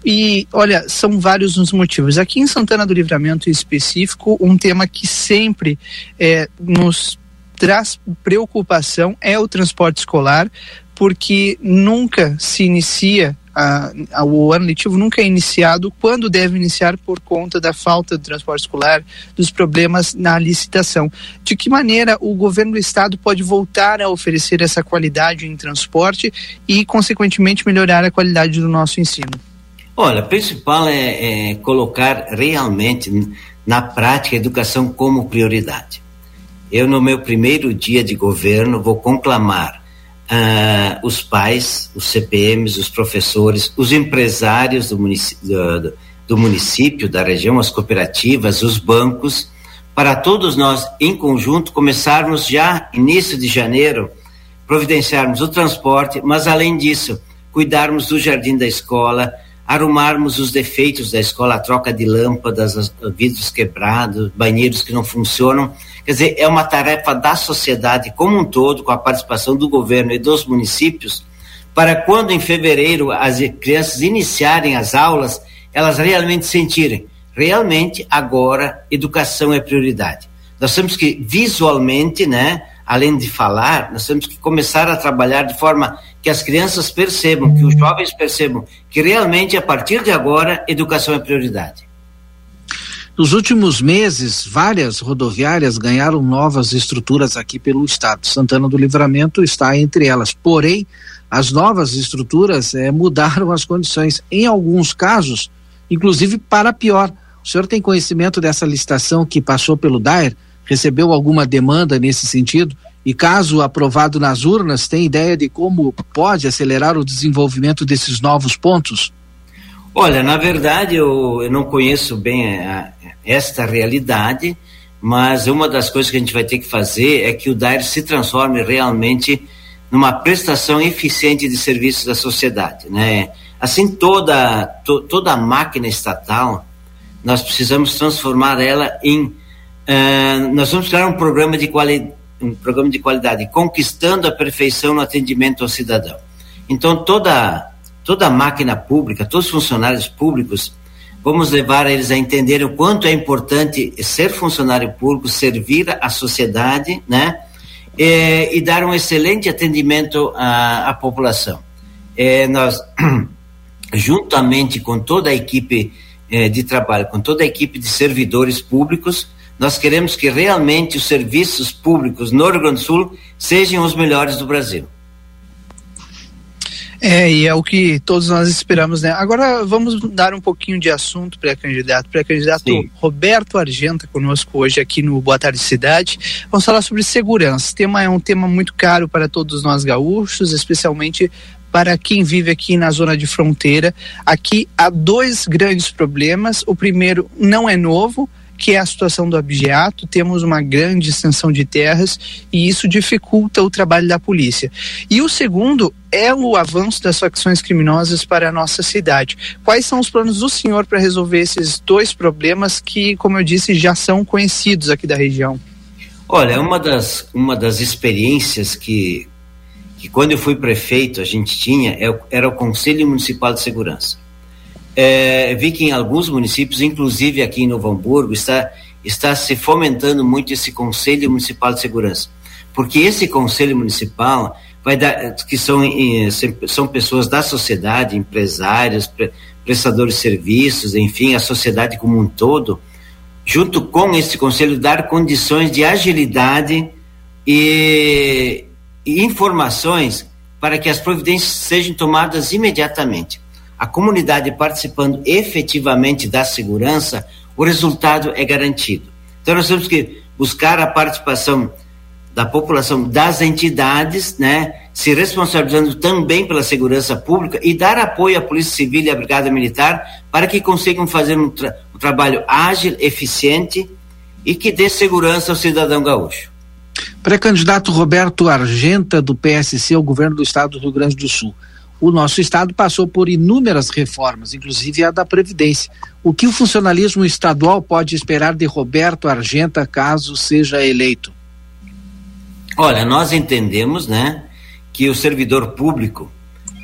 E olha, são vários os motivos. Aqui em Santana do Livramento, em específico, um tema que sempre é, nos traz preocupação é o transporte escolar, porque nunca se inicia a, a, o ano letivo nunca é iniciado quando deve iniciar por conta da falta do transporte escolar, dos problemas na licitação. De que maneira o governo do estado pode voltar a oferecer essa qualidade em transporte e, consequentemente, melhorar a qualidade do nosso ensino? Olha, o principal é, é colocar realmente na prática a educação como prioridade. Eu, no meu primeiro dia de governo, vou conclamar uh, os pais, os CPMs, os professores, os empresários do do, do município, da região, as cooperativas, os bancos, para todos nós, em conjunto, começarmos já início de janeiro, providenciarmos o transporte, mas além disso, cuidarmos do jardim da escola, arrumarmos os defeitos da escola, a troca de lâmpadas, vidros quebrados, banheiros que não funcionam. Quer dizer, é uma tarefa da sociedade como um todo, com a participação do governo e dos municípios, para quando em fevereiro as crianças iniciarem as aulas, elas realmente sentirem, realmente agora educação é prioridade. Nós temos que visualmente, né, além de falar, nós temos que começar a trabalhar de forma que as crianças percebam, que os jovens percebam que realmente a partir de agora educação é prioridade. Nos últimos meses, várias rodoviárias ganharam novas estruturas aqui pelo estado. Santana do Livramento está entre elas. Porém, as novas estruturas eh, mudaram as condições, em alguns casos, inclusive para pior. O senhor tem conhecimento dessa licitação que passou pelo DAER? Recebeu alguma demanda nesse sentido? E caso aprovado nas urnas, tem ideia de como pode acelerar o desenvolvimento desses novos pontos? Olha, na verdade eu, eu não conheço bem a, esta realidade, mas uma das coisas que a gente vai ter que fazer é que o DAIR se transforme realmente numa prestação eficiente de serviços da sociedade, né? Assim toda to, toda a máquina estatal, nós precisamos transformar ela em uh, nós vamos criar um programa de qualidade um programa de qualidade conquistando a perfeição no atendimento ao cidadão. Então toda toda a máquina pública, todos os funcionários públicos vamos levar eles a entender o quanto é importante ser funcionário público, servir à sociedade, né? E, e dar um excelente atendimento à, à população. É, nós, juntamente com toda a equipe é, de trabalho, com toda a equipe de servidores públicos, nós queremos que realmente os serviços públicos no Rio Grande do Sul sejam os melhores do Brasil. É, e é o que todos nós esperamos, né? Agora vamos dar um pouquinho de assunto pré-candidato. Pré-candidato Roberto Argenta conosco hoje aqui no Boa Tarde Cidade. Vamos falar sobre segurança. O tema é um tema muito caro para todos nós gaúchos, especialmente para quem vive aqui na zona de fronteira. Aqui há dois grandes problemas. O primeiro não é novo, que é a situação do abjeato, temos uma grande extensão de terras e isso dificulta o trabalho da polícia. E o segundo é o avanço das facções criminosas para a nossa cidade. Quais são os planos do senhor para resolver esses dois problemas que, como eu disse, já são conhecidos aqui da região? Olha, uma das, uma das experiências que, que quando eu fui prefeito a gente tinha é era o Conselho Municipal de Segurança é, vi que em alguns municípios, inclusive aqui em Novo Hamburgo, está, está se fomentando muito esse Conselho Municipal de Segurança. Porque esse Conselho Municipal vai dar, que são, são pessoas da sociedade, empresários, prestadores de serviços, enfim, a sociedade como um todo, junto com esse Conselho, dar condições de agilidade e, e informações para que as providências sejam tomadas imediatamente a comunidade participando efetivamente da segurança, o resultado é garantido. Então nós temos que buscar a participação da população, das entidades, né, se responsabilizando também pela segurança pública e dar apoio à Polícia Civil e à Brigada Militar para que consigam fazer um, tra um trabalho ágil, eficiente e que dê segurança ao cidadão gaúcho. Pré-candidato Roberto Argenta, do PSC ao governo do estado do Rio Grande do Sul o nosso Estado passou por inúmeras reformas, inclusive a da Previdência. O que o funcionalismo estadual pode esperar de Roberto Argenta caso seja eleito? Olha, nós entendemos, né, que o servidor público,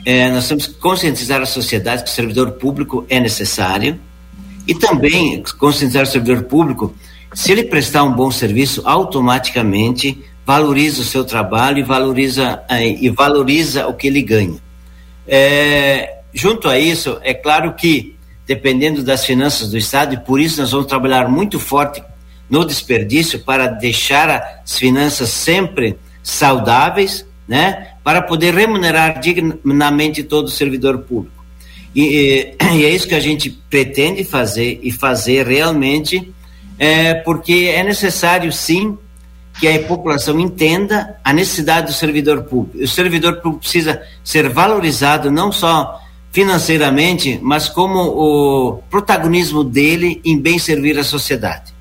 é, nós temos que conscientizar a sociedade que o servidor público é necessário e também conscientizar o servidor público, se ele prestar um bom serviço, automaticamente valoriza o seu trabalho e valoriza, é, e valoriza o que ele ganha. É, junto a isso, é claro que, dependendo das finanças do Estado, e por isso nós vamos trabalhar muito forte no desperdício para deixar as finanças sempre saudáveis, né, para poder remunerar dignamente todo servidor público. E, e, e, é isso que a gente pretende fazer e fazer realmente, é, porque é necessário sim que a população entenda a necessidade do servidor público. O servidor público precisa ser valorizado não só financeiramente, mas como o protagonismo dele em bem servir a sociedade.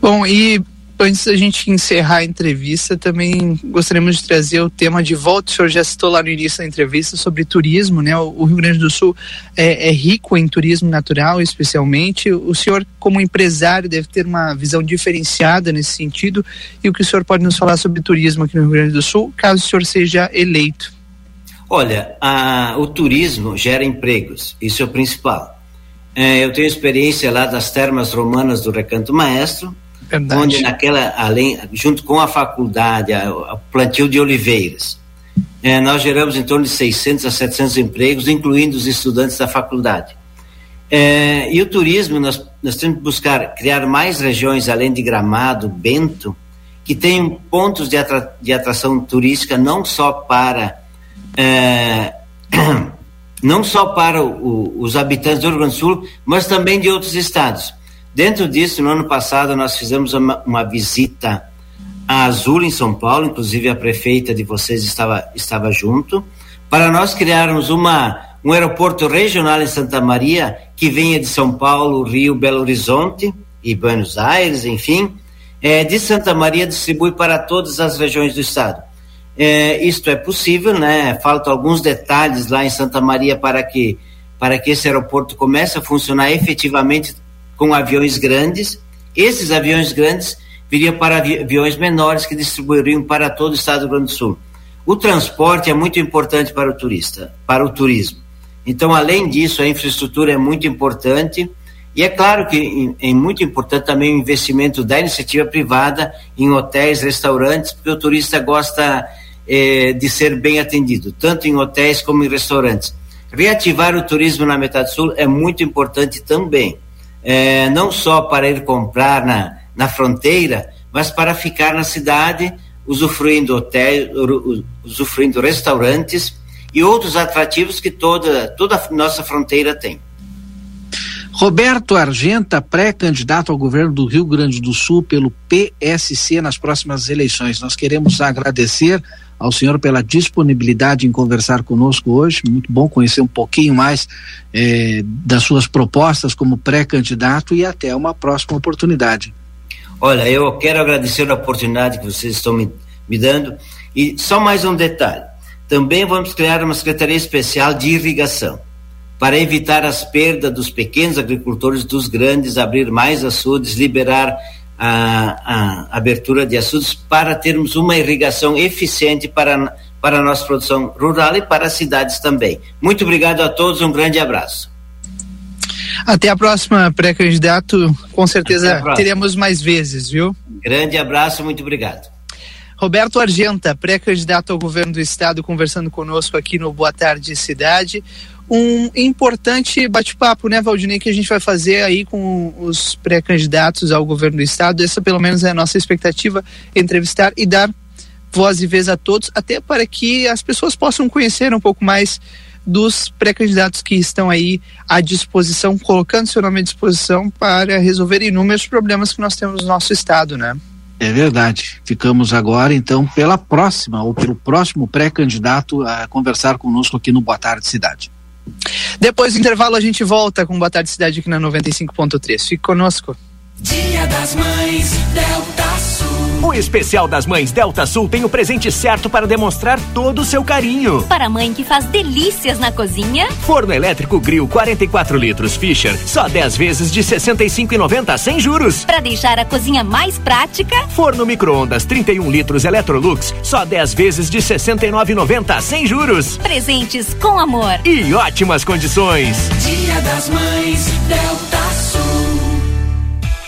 Bom, e antes da gente encerrar a entrevista, também gostaríamos de trazer o tema de volta. O senhor já citou lá no início da entrevista sobre turismo, né? O, Rio Grande do Sul é, é, rico em turismo natural, especialmente. O senhor, como empresário, deve ter uma visão diferenciada nesse sentido. E o que o senhor pode nos falar sobre turismo aqui no Rio Grande do Sul, caso o senhor seja eleito? Olha, a, o turismo gera empregos, isso é o principal. É, eu tenho experiência lá das termas romanas do Recanto Maestro, Verdade. onde naquela, além, junto com a faculdade, o plantio de oliveiras, é, nós geramos em torno de 600 a 700 empregos, incluindo os estudantes da faculdade. É, e o turismo, nós, nós temos que buscar criar mais regiões, além de Gramado, Bento, que tenham pontos de, atra, de atração turística não só para é, não só para o, os habitantes do Rio Grande do Sul, mas também de outros estados. Dentro disso, no ano passado, nós fizemos uma, uma visita à Azul em São Paulo, inclusive a prefeita de vocês estava, estava junto, para nós criarmos uma, um aeroporto regional em Santa Maria que venha de São Paulo, Rio, Belo Horizonte e Buenos Aires, enfim, é, de Santa Maria distribui para todas as regiões do estado. É, isto é possível, né? Faltam alguns detalhes lá em Santa Maria para que para que esse aeroporto comece a funcionar efetivamente com aviões grandes. Esses aviões grandes viriam para aviões menores que distribuiriam para todo o estado do Rio Grande do Sul. O transporte é muito importante para o turista, para o turismo. Então, além disso, a infraestrutura é muito importante. E é claro que é muito importante também o investimento da iniciativa privada em hotéis, restaurantes, porque o turista gosta eh, de ser bem atendido, tanto em hotéis como em restaurantes. Reativar o turismo na metade sul é muito importante também é, não só para ir comprar na, na fronteira, mas para ficar na cidade, usufruindo hotéis, usufruindo restaurantes e outros atrativos que toda, toda a nossa fronteira tem. Roberto Argenta, pré-candidato ao governo do Rio Grande do Sul pelo PSC nas próximas eleições. Nós queremos agradecer ao senhor pela disponibilidade em conversar conosco hoje. Muito bom conhecer um pouquinho mais eh, das suas propostas como pré-candidato e até uma próxima oportunidade. Olha, eu quero agradecer a oportunidade que vocês estão me, me dando. E só mais um detalhe: também vamos criar uma secretaria especial de irrigação para evitar as perdas dos pequenos agricultores, dos grandes, abrir mais açudes, liberar a, a abertura de açudes para termos uma irrigação eficiente para, para a nossa produção rural e para as cidades também. Muito obrigado a todos, um grande abraço. Até a próxima, pré-candidato. Com certeza teremos mais vezes, viu? Grande abraço, muito obrigado. Roberto Argenta, pré-candidato ao governo do estado, conversando conosco aqui no Boa Tarde Cidade um importante bate-papo, né, Valdinei, que a gente vai fazer aí com os pré-candidatos ao governo do estado. Essa, pelo menos, é a nossa expectativa: entrevistar e dar voz e vez a todos, até para que as pessoas possam conhecer um pouco mais dos pré-candidatos que estão aí à disposição, colocando seu nome à disposição para resolver inúmeros problemas que nós temos no nosso estado, né? É verdade. Ficamos agora, então, pela próxima ou pelo próximo pré-candidato a conversar conosco aqui no Boa Tarde Cidade. Depois do intervalo, a gente volta com Boa Tarde Cidade aqui na 95.3. Fique conosco. Dia das Mães, Delta Sul. O especial das mães Delta Sul tem o presente certo para demonstrar todo o seu carinho. Para a mãe que faz delícias na cozinha. Forno elétrico Grill 44 litros Fischer, só 10 vezes de 65,90 sem juros. Para deixar a cozinha mais prática. Forno micro-ondas 31 litros Electrolux, só 10 vezes de 69,90 sem juros. Presentes com amor e ótimas condições. Dia das Mães Delta Sul.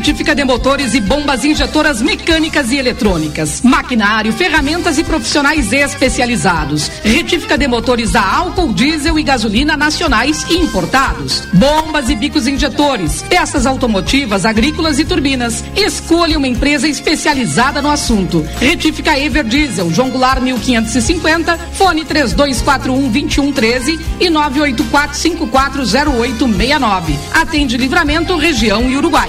Retífica de motores e bombas injetoras mecânicas e eletrônicas, maquinário, ferramentas e profissionais especializados. Retífica de motores a álcool, diesel e gasolina nacionais e importados. Bombas e bicos injetores, peças automotivas, agrícolas e turbinas. Escolha uma empresa especializada no assunto. Retífica Everdiesel, João Goulart 1550, fone 3241 2113 e 984 540869. Atende Livramento, região e Uruguai.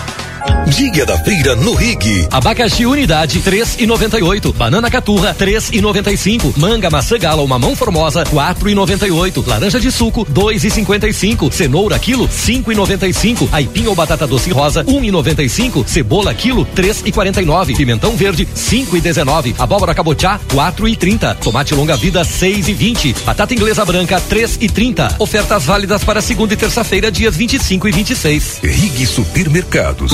Dia da feira no Rig. Abacaxi unidade três e noventa e oito. Banana caturra três e noventa e cinco. Manga maçã gala ou mamão formosa quatro e noventa e oito. Laranja de suco dois e cinquenta e cinco. Cenoura quilo cinco e noventa e cinco. Aipim ou batata doce rosa um e noventa e cinco. Cebola quilo três e quarenta e nove. Pimentão verde cinco e dezenove. Abóbora cabotiá quatro e trinta. Tomate longa vida seis e vinte. Batata inglesa branca três e trinta. Ofertas válidas para segunda e terça-feira dias vinte e cinco e vinte e seis. Rig Supermercados.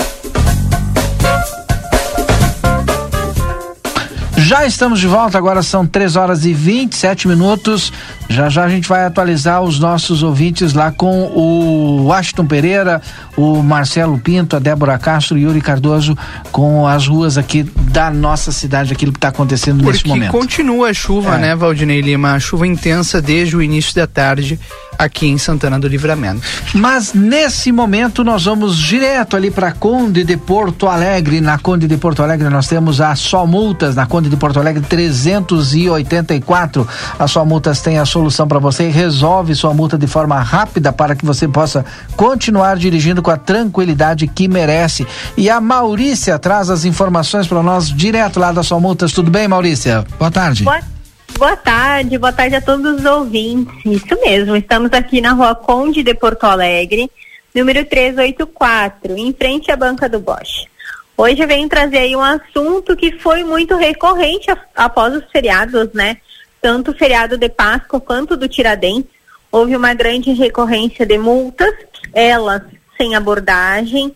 Já estamos de volta, agora são 3 horas e 27 minutos. Já já a gente vai atualizar os nossos ouvintes lá com o Washington Pereira, o Marcelo Pinto, a Débora Castro e Yuri Cardoso com as ruas aqui da nossa cidade, aquilo que está acontecendo nesse Porque momento. continua a chuva, É. né, Valdinei Lima? A chuva intensa desde o início da tarde aqui em Santana do Livramento. Mas nesse momento nós vamos direto ali para Conde de Porto Alegre. Na Conde de Porto Alegre nós temos a Só Multas, na Conde de Porto Alegre 384. A Só Multas tem a solução para você e resolve sua multa de forma rápida para que você possa continuar dirigindo com a tranquilidade que merece. E a Maurícia traz as informações para nós direto lá da Só Multas. Tudo bem, Maurícia? Boa tarde. Boa, boa tarde, boa tarde a todos os ouvintes. Isso mesmo, estamos aqui na rua Conde de Porto Alegre, número 384, em frente à banca do Bosch. Hoje eu venho trazer aí um assunto que foi muito recorrente após os feriados, né? Tanto o feriado de Páscoa quanto do Tiradentes. Houve uma grande recorrência de multas, elas sem abordagem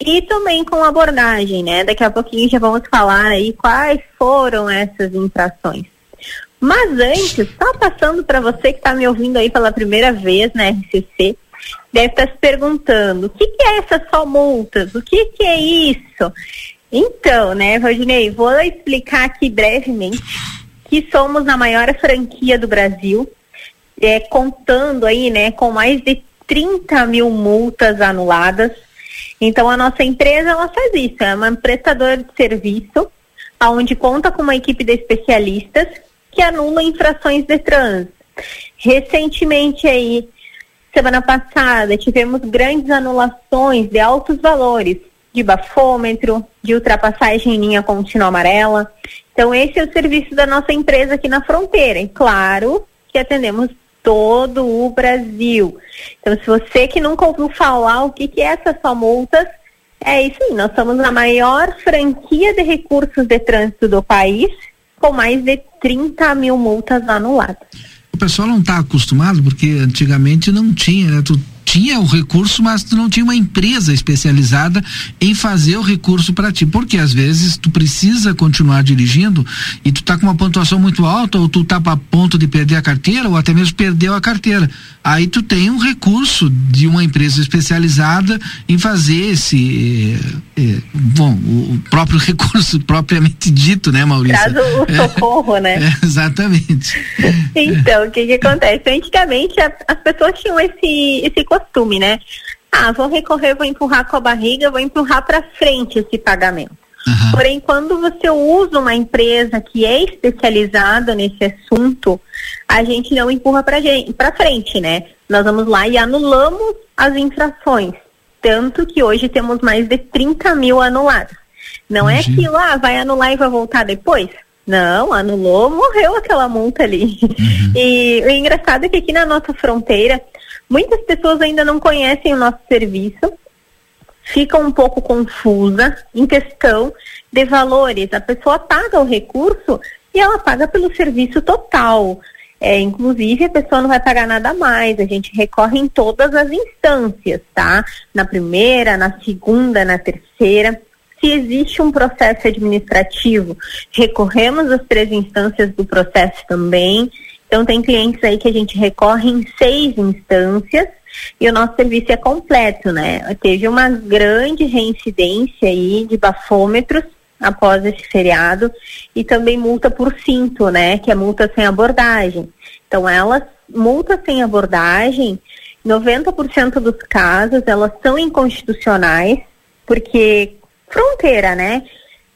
e também com abordagem, né? Daqui a pouquinho já vamos falar aí quais foram essas infrações. Mas antes, só passando para você que está me ouvindo aí pela primeira vez na RCC, deve estar se perguntando, o que, que é essas só multas? O que, que é isso? Então, né, Rodinei, vou explicar aqui brevemente que somos a maior franquia do Brasil, é, contando aí, né, com mais de 30 mil multas anuladas. Então, a nossa empresa, ela faz isso, é uma prestadora de serviço, onde conta com uma equipe de especialistas que anula infrações de trânsito. Recentemente aí, semana passada, tivemos grandes anulações de altos valores de bafômetro, de ultrapassagem em linha contínua amarela. Então, esse é o serviço da nossa empresa aqui na fronteira. E claro que atendemos todo o Brasil. Então, se você que nunca ouviu falar o que, que é essas só multas, é isso aí. Nós somos a maior franquia de recursos de trânsito do país, com mais de 30 mil multas anuladas. O pessoal não está acostumado, porque antigamente não tinha, né? Tu tinha o recurso, mas tu não tinha uma empresa especializada em fazer o recurso para ti. Porque às vezes tu precisa continuar dirigindo e tu tá com uma pontuação muito alta, ou tu tá a ponto de perder a carteira, ou até mesmo perdeu a carteira. Aí tu tem um recurso de uma empresa especializada em fazer esse eh, eh, bom, o próprio recurso propriamente dito, né, Maurício? Traz o É. socorro, né? É, exatamente. Então, o que que acontece? Antigamente a- as pessoas tinham esse, esse costume, né? Ah, vou recorrer, vou empurrar com a barriga, vou empurrar para frente esse pagamento. Porém, quando você usa uma empresa que é especializada nesse assunto, a gente não empurra para frente, né? Nós vamos lá e anulamos as infrações. Tanto que hoje temos mais de 30 mil anulados. Não é aquilo, ah, vai anular e vai voltar depois? Não, anulou, morreu aquela multa ali. E o engraçado é que aqui na nossa fronteira, muitas pessoas ainda não conhecem o nosso serviço, ficam um pouco confusa em questão de valores. A pessoa paga o recurso e ela paga pelo serviço total. É, inclusive, a pessoa não vai pagar nada mais. A gente recorre em todas as instâncias, tá? Na primeira, na segunda, na terceira. Se existe um processo administrativo, recorremos às três instâncias do processo também. Então, tem clientes aí que a gente recorre em seis instâncias e o nosso serviço é completo, né? Teve uma grande reincidência aí de bafômetros após esse feriado e também multa por cinto, né? Que é multa sem abordagem. Então, elas, multa sem abordagem, 90% dos casos, elas são inconstitucionais, porque fronteira, né?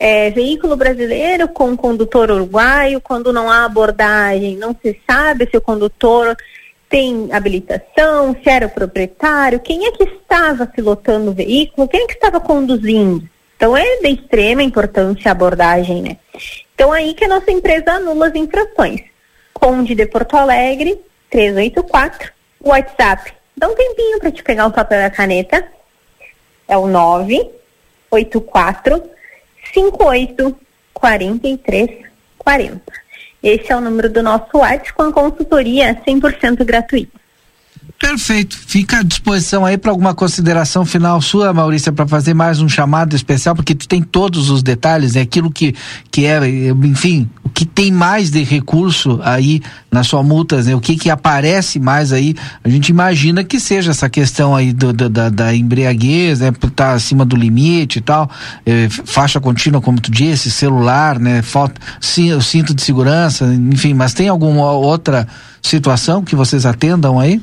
É, veículo brasileiro com condutor uruguaio, quando não há abordagem, não se sabe se o condutor tem habilitação, se era o proprietário, quem é que estava pilotando o veículo, quem é que estava conduzindo. Então é de extrema importância a abordagem, né? Então aí que a nossa empresa anula as infrações. Conde de Porto Alegre, 384, WhatsApp. Dá um tempinho para te pegar o papel e a caneta. É o 984 58 43 40. Esse é o número do nosso WhatsApp com a consultoria 100% gratuita. Perfeito. Fica à disposição aí para alguma consideração final sua, Maurícia, para fazer mais um chamado especial, porque tu tem todos os detalhes, é aquilo que, que é, enfim, o que tem mais de recurso aí na sua multa, né? o que que aparece mais aí, a gente imagina que seja essa questão aí do, do- da, da embriaguez, né, por estar acima do limite e tal, eh, faixa contínua, como tu disse, celular, né, falta, sim, o cinto de segurança, enfim, mas tem alguma outra situação que vocês atendam aí?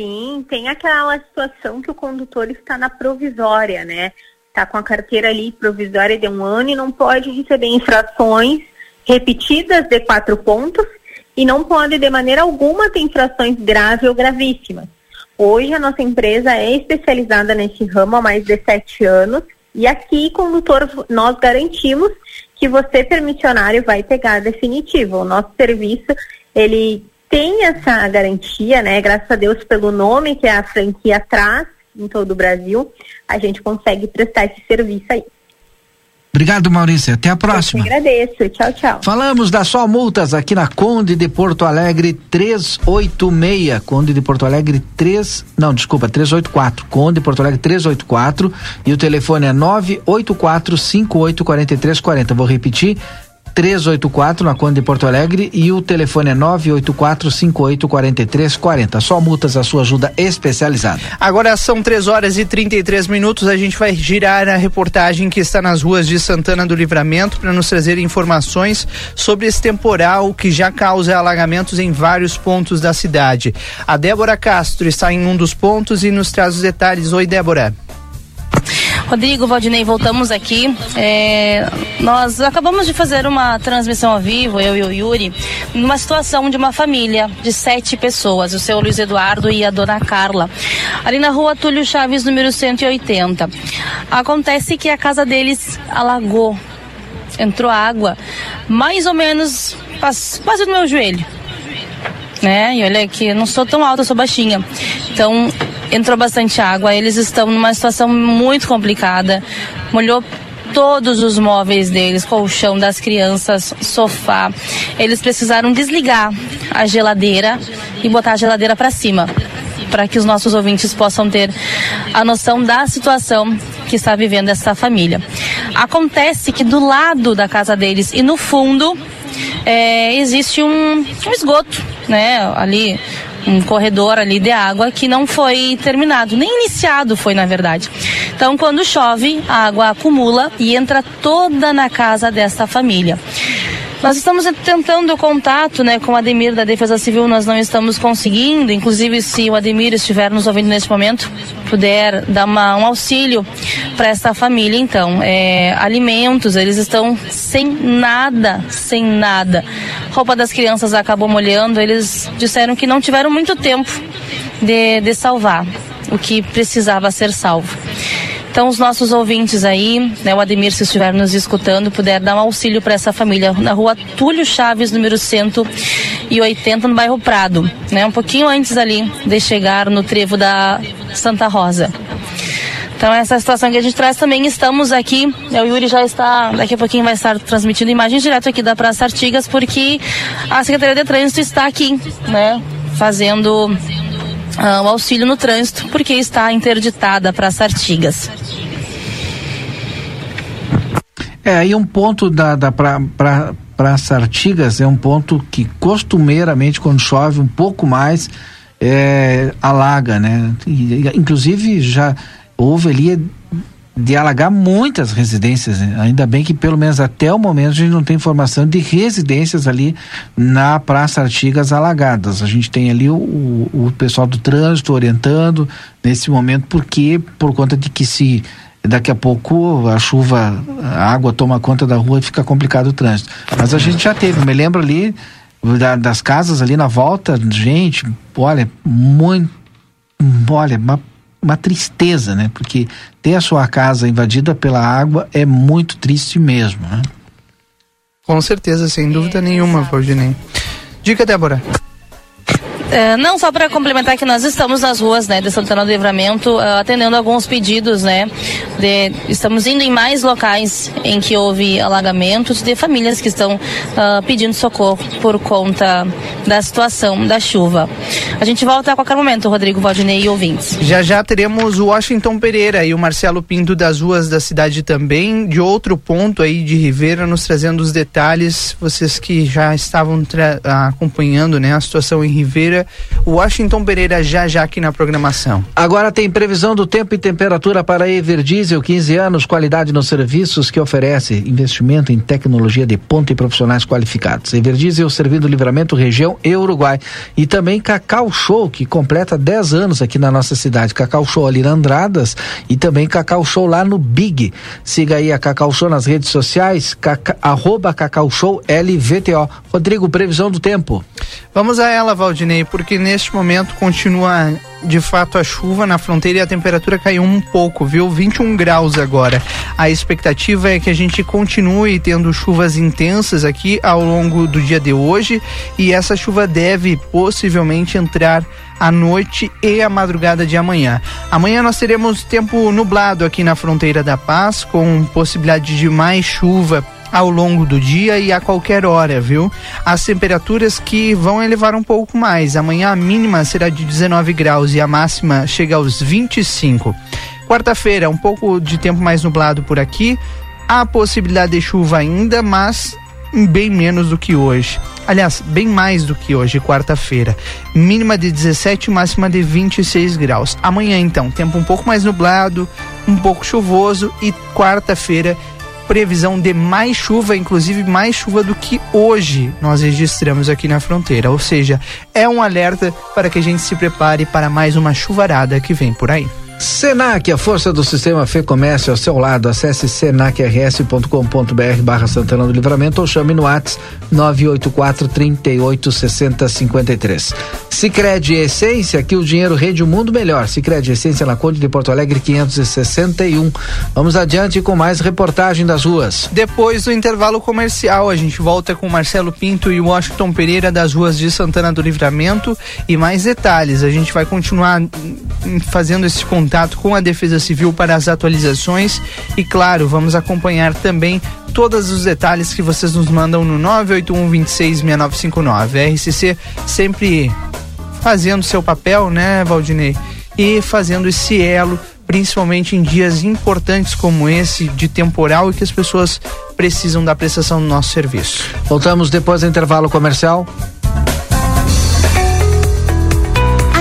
Sim, tem aquela situação que o condutor está na provisória, né? Está com a carteira ali provisória de um ano e não pode receber infrações repetidas de quatro pontos e não pode de maneira alguma ter infrações graves ou gravíssimas. Hoje a nossa empresa é especializada nesse ramo há mais de sete anos e aqui, condutor, nós garantimos que você, permissionário, vai pegar definitivo. O nosso serviço, ele tem essa garantia, né? Graças a Deus pelo nome que a franquia traz em todo o Brasil, a gente consegue prestar esse serviço aí. Obrigado, Maurícia. Até a Eu próxima. que agradeço. Tchau, tchau. Falamos da Só Multas aqui na Conde de Porto Alegre 386. Conde de Porto Alegre 3. Não, desculpa, 384. Conde de Porto Alegre 384. E o telefone é 984 584340. Vou repetir. 384 na Conde de Porto Alegre e o telefone é 984 58 43 40. Só multas a sua ajuda especializada. Agora são 3 horas e 33 minutos. A gente vai girar a reportagem que está nas ruas de Santana do Livramento para nos trazer informações sobre esse temporal que já causa alagamentos em vários pontos da cidade. A Débora Castro está em um dos pontos e nos traz os detalhes. Oi, Débora. Rodrigo, Valdinei, voltamos aqui. É, nós acabamos de fazer uma transmissão ao vivo, eu e o Yuri, numa situação de uma família de sete pessoas, o seu Luiz Eduardo e a dona Carla, ali na rua Túlio Chaves, número 180. Acontece que a casa deles alagou, entrou água, mais ou menos quase no meu joelho. Né? E olha que eu não sou tão alta, eu sou baixinha. Então, entrou bastante água, eles estão numa situação muito complicada. Molhou todos os móveis deles, colchão das crianças, sofá. Eles precisaram desligar a geladeira e botar a geladeira para cima, para que os nossos ouvintes possam ter a noção da situação que está vivendo essa família. Acontece que do lado da casa deles e no fundo é, existe um, um esgoto, né? Ali um corredor ali de água que não foi terminado, nem iniciado foi na verdade. Então, quando chove, a água acumula e entra toda na casa dessa família. Nós estamos tentando contato né, com o Ademir da Defesa Civil, nós não estamos conseguindo. Inclusive, se o Ademir estiver nos ouvindo neste momento, puder dar uma, um auxílio para essa família, então. É, alimentos, eles estão sem nada, sem nada. Roupa das crianças acabou molhando, eles disseram que não tiveram muito tempo de, de salvar o que precisava ser salvo. Então, os nossos ouvintes aí, né, o Ademir, se estiver nos escutando, puder dar um auxílio para essa família na rua Túlio Chaves, número 180, no bairro Prado, né, um pouquinho antes ali de chegar no trevo da Santa Rosa. Então, essa situação que a gente traz também, estamos aqui, né, o Yuri já está, daqui a pouquinho vai estar transmitindo imagens direto aqui da Praça Artigas, porque a Secretaria de Trânsito está aqui, né, fazendo uh, o auxílio no trânsito, porque está interditada para as Artigas. É, aí um ponto da, da pra, pra, Praça Artigas é um ponto que costumeiramente quando chove um pouco mais é, alaga, né? E, inclusive já houve ali de alagar muitas residências. Né? Ainda bem que pelo menos até o momento a gente não tem informação de residências ali na Praça Artigas alagadas. A gente tem ali o, o, o pessoal do trânsito orientando nesse momento porque por conta de que se daqui a pouco a chuva, a água toma conta da rua e fica complicado o trânsito. Mas a gente já teve, me lembro ali da, das casas ali na volta, gente, olha, muito, olha, uma uma tristeza, né? Porque ter a sua casa invadida pela água é muito triste mesmo, né? Com certeza, sem dúvida é, nenhuma, Valdinei. Dica, Débora. É, não, só para complementar que nós estamos nas ruas né, de Santana do Livramento uh, atendendo alguns pedidos, né? De, estamos indo em mais locais em que houve alagamentos de famílias que estão uh, pedindo socorro por conta da situação da chuva. A gente volta a qualquer momento, Rodrigo Valdinei e ouvintes. Já já teremos o Washington Pereira e o Marcelo Pinto das ruas da cidade também, de outro ponto aí de Ribeira, nos trazendo os detalhes. Vocês que já estavam acompanhando né, a situação em Ribeira o Washington Pereira já já aqui na programação. Agora tem previsão do tempo e temperatura para Everdiesel, 15 anos, qualidade nos serviços que oferece, investimento em tecnologia de ponta e profissionais qualificados. Everdiesel servindo livramento região e Uruguai. E também Cacau Show, que completa 10 anos aqui na nossa cidade. Cacau Show ali na Andradas e também Cacau Show lá no Big. Siga aí a Cacau Show nas redes sociais, caca, arroba Cacau Show LVTO. Rodrigo, previsão do tempo. Vamos a ela, Valdinei porque neste momento continua de fato a chuva na fronteira e a temperatura caiu um pouco, viu? 21 graus agora. A expectativa é que a gente continue tendo chuvas intensas aqui ao longo do dia de hoje e essa chuva deve possivelmente entrar à noite e à madrugada de amanhã. Amanhã nós teremos tempo nublado aqui na fronteira da Paz, com possibilidade de mais chuva ao longo do dia e a qualquer hora, viu? As temperaturas que vão elevar um pouco mais. Amanhã a mínima será de 19 graus e a máxima chega aos 25. Quarta-feira, um pouco de tempo mais nublado por aqui. Há possibilidade de chuva ainda, mas bem menos do que hoje. Aliás, bem mais do que hoje, quarta-feira. Mínima de 17, máxima de 26 graus. Amanhã, então, tempo um pouco mais nublado, um pouco chuvoso e quarta-feira previsão de mais chuva, inclusive mais chuva do que hoje nós registramos aqui na fronteira. Ou seja, é um alerta para que a gente se prepare para mais uma chuvarada que vem por aí. Senac, a força do sistema Fê Comércio ao seu lado. Acesse senacrs.com.br barra Santana do Livramento ou chame no WhatsApp 984 38 60 53. Sicredi Essência, que o dinheiro rende o um mundo melhor. Sicredi Essência na Conde de Porto Alegre 561. Vamos adiante com mais reportagem das ruas. Depois do intervalo comercial, a gente volta com Marcelo Pinto e Washington Pereira das ruas de Santana do Livramento e mais detalhes. A gente vai continuar fazendo esse contato contato com a Defesa Civil para as atualizações e, claro, vamos acompanhar também todos os detalhes que vocês nos mandam no 981 26 6959. A RCC sempre fazendo seu papel, né, Valdinei? E fazendo esse elo, principalmente em dias importantes como esse, de temporal e que as pessoas precisam da prestação do nosso serviço. Voltamos depois do intervalo comercial.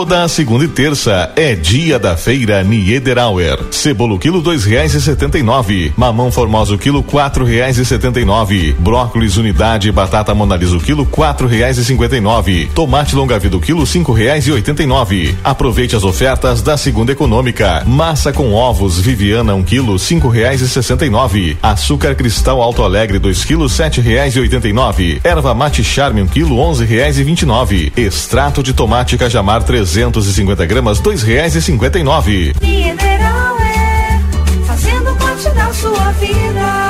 Toda a segunda e terça é dia da feira Niederauer. Cebolo quilo dois reais e setenta e nove. Mamão formoso quilo quatro reais e setenta e nove. Brócolis unidade batata monalisa quilo quatro reais e cinquenta e nove. Tomate longa vida quilo cinco reais e oitenta e nove. Aproveite as ofertas da segunda econômica. Massa com ovos Viviana um quilo cinco reais e sessenta e nove. Açúcar cristal Alto Alegre dois quilos sete reais e oitenta e nove. Erva mate charme um quilo onze reais e vinte e nove. Extrato de tomate cajamar três 350 gramas, dois reais e cinquenta e nove. Mineral é fazendo parte da sua vida.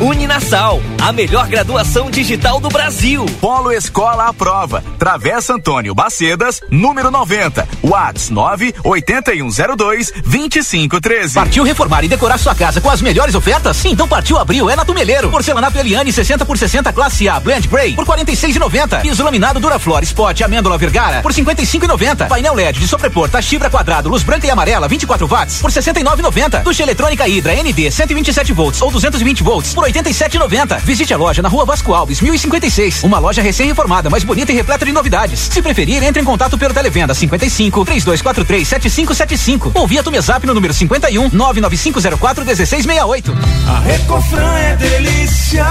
Uninasal, a melhor graduação digital do Brasil. Polo Escola à Prova. Travessa Antônio Bacedas, número 90. Whats 98102 2513. Partiu reformar e decorar sua casa com as melhores ofertas? Então partiu abril, é na Tumeleiro. Porcelanato Eliane 60 por 60 classe A, Blend Grey por 46,90. Piso laminado Duraflor Spot Amêndola Vergara por 55,90. Painel LED de sobrepor Chibra quadrado, luz branca e amarela 24 watts por 69,90. Ducha eletrônica Hidra ND 127 volts ou 220 volts por 87,90. Visite a loja na Rua Vasco Alves 1056. Uma loja recém-reformada, mais bonita e repleta de novidades. Se preferir, entre em contato pelo televenda 55 3243 7575 ou via Tumezap no número 51 99504 1668. A Recofran é delícia.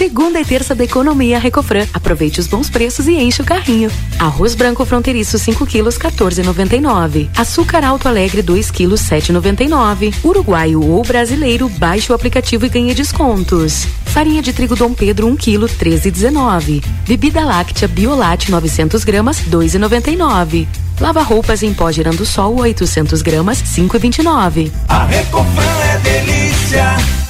Segunda e terça da economia Recofran. Aproveite os bons preços e enche o carrinho. Arroz branco fronteiriço 5 quilos 14,99. Açúcar Alto Alegre 2 quilos 7,99. Uruguaio ou brasileiro, baixe o aplicativo e ganhe descontos. Farinha de trigo Dom Pedro 1 quilo 13,19. Bebida láctea Biolate 900 gramas 2,99. Lava roupas em pó girando sol 800 gramas 5,29. A Recofran é delícia.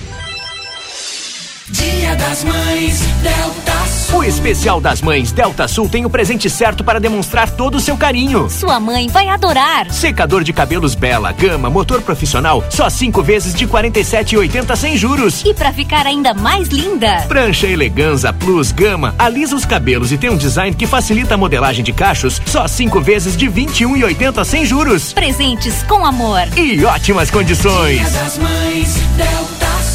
Dia das Mães, Delta Sul. O especial das mães Delta Sul tem o presente certo para demonstrar todo o seu carinho. Sua mãe vai adorar. Secador de cabelos Bela, Gama, motor profissional, só cinco vezes de 47,80 sem juros. E para ficar ainda mais linda, Prancha Eleganza Plus Gama alisa os cabelos e tem um design que facilita a modelagem de cachos, só cinco vezes de 21,80 sem juros. presentes com amor. E ótimas condições. Dia das Mães, Delta Sul.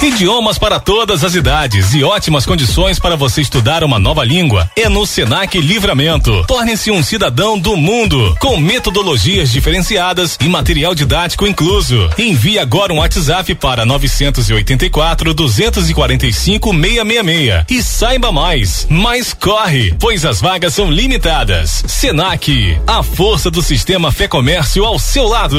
Idiomas para todas as idades e ótimas condições para você estudar uma nova língua. É no Senac Livramento. Torne-se um cidadão do mundo, com metodologias diferenciadas e material didático incluso. Envie agora um WhatsApp para 984 245 666 e saiba mais. Mas corre, pois as vagas são limitadas. Senac, a força do sistema Fé Comércio ao seu lado.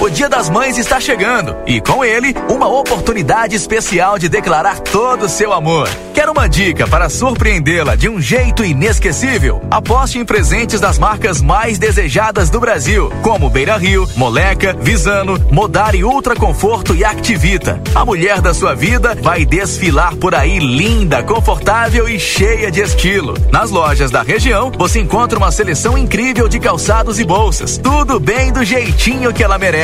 O Dia das Mães está chegando e com ele uma oportunidade especial de declarar todo o seu amor. Quer uma dica para surpreendê-la de um jeito inesquecível? Aposte em presentes das marcas mais desejadas do Brasil, como Beira Rio, Moleca, Visano, Modari Ultra Conforto e Activita. A mulher da sua vida vai desfilar por aí linda, confortável e cheia de estilo. Nas lojas da região, você encontra uma seleção incrível de calçados e bolsas. Tudo bem do jeitinho que ela merece.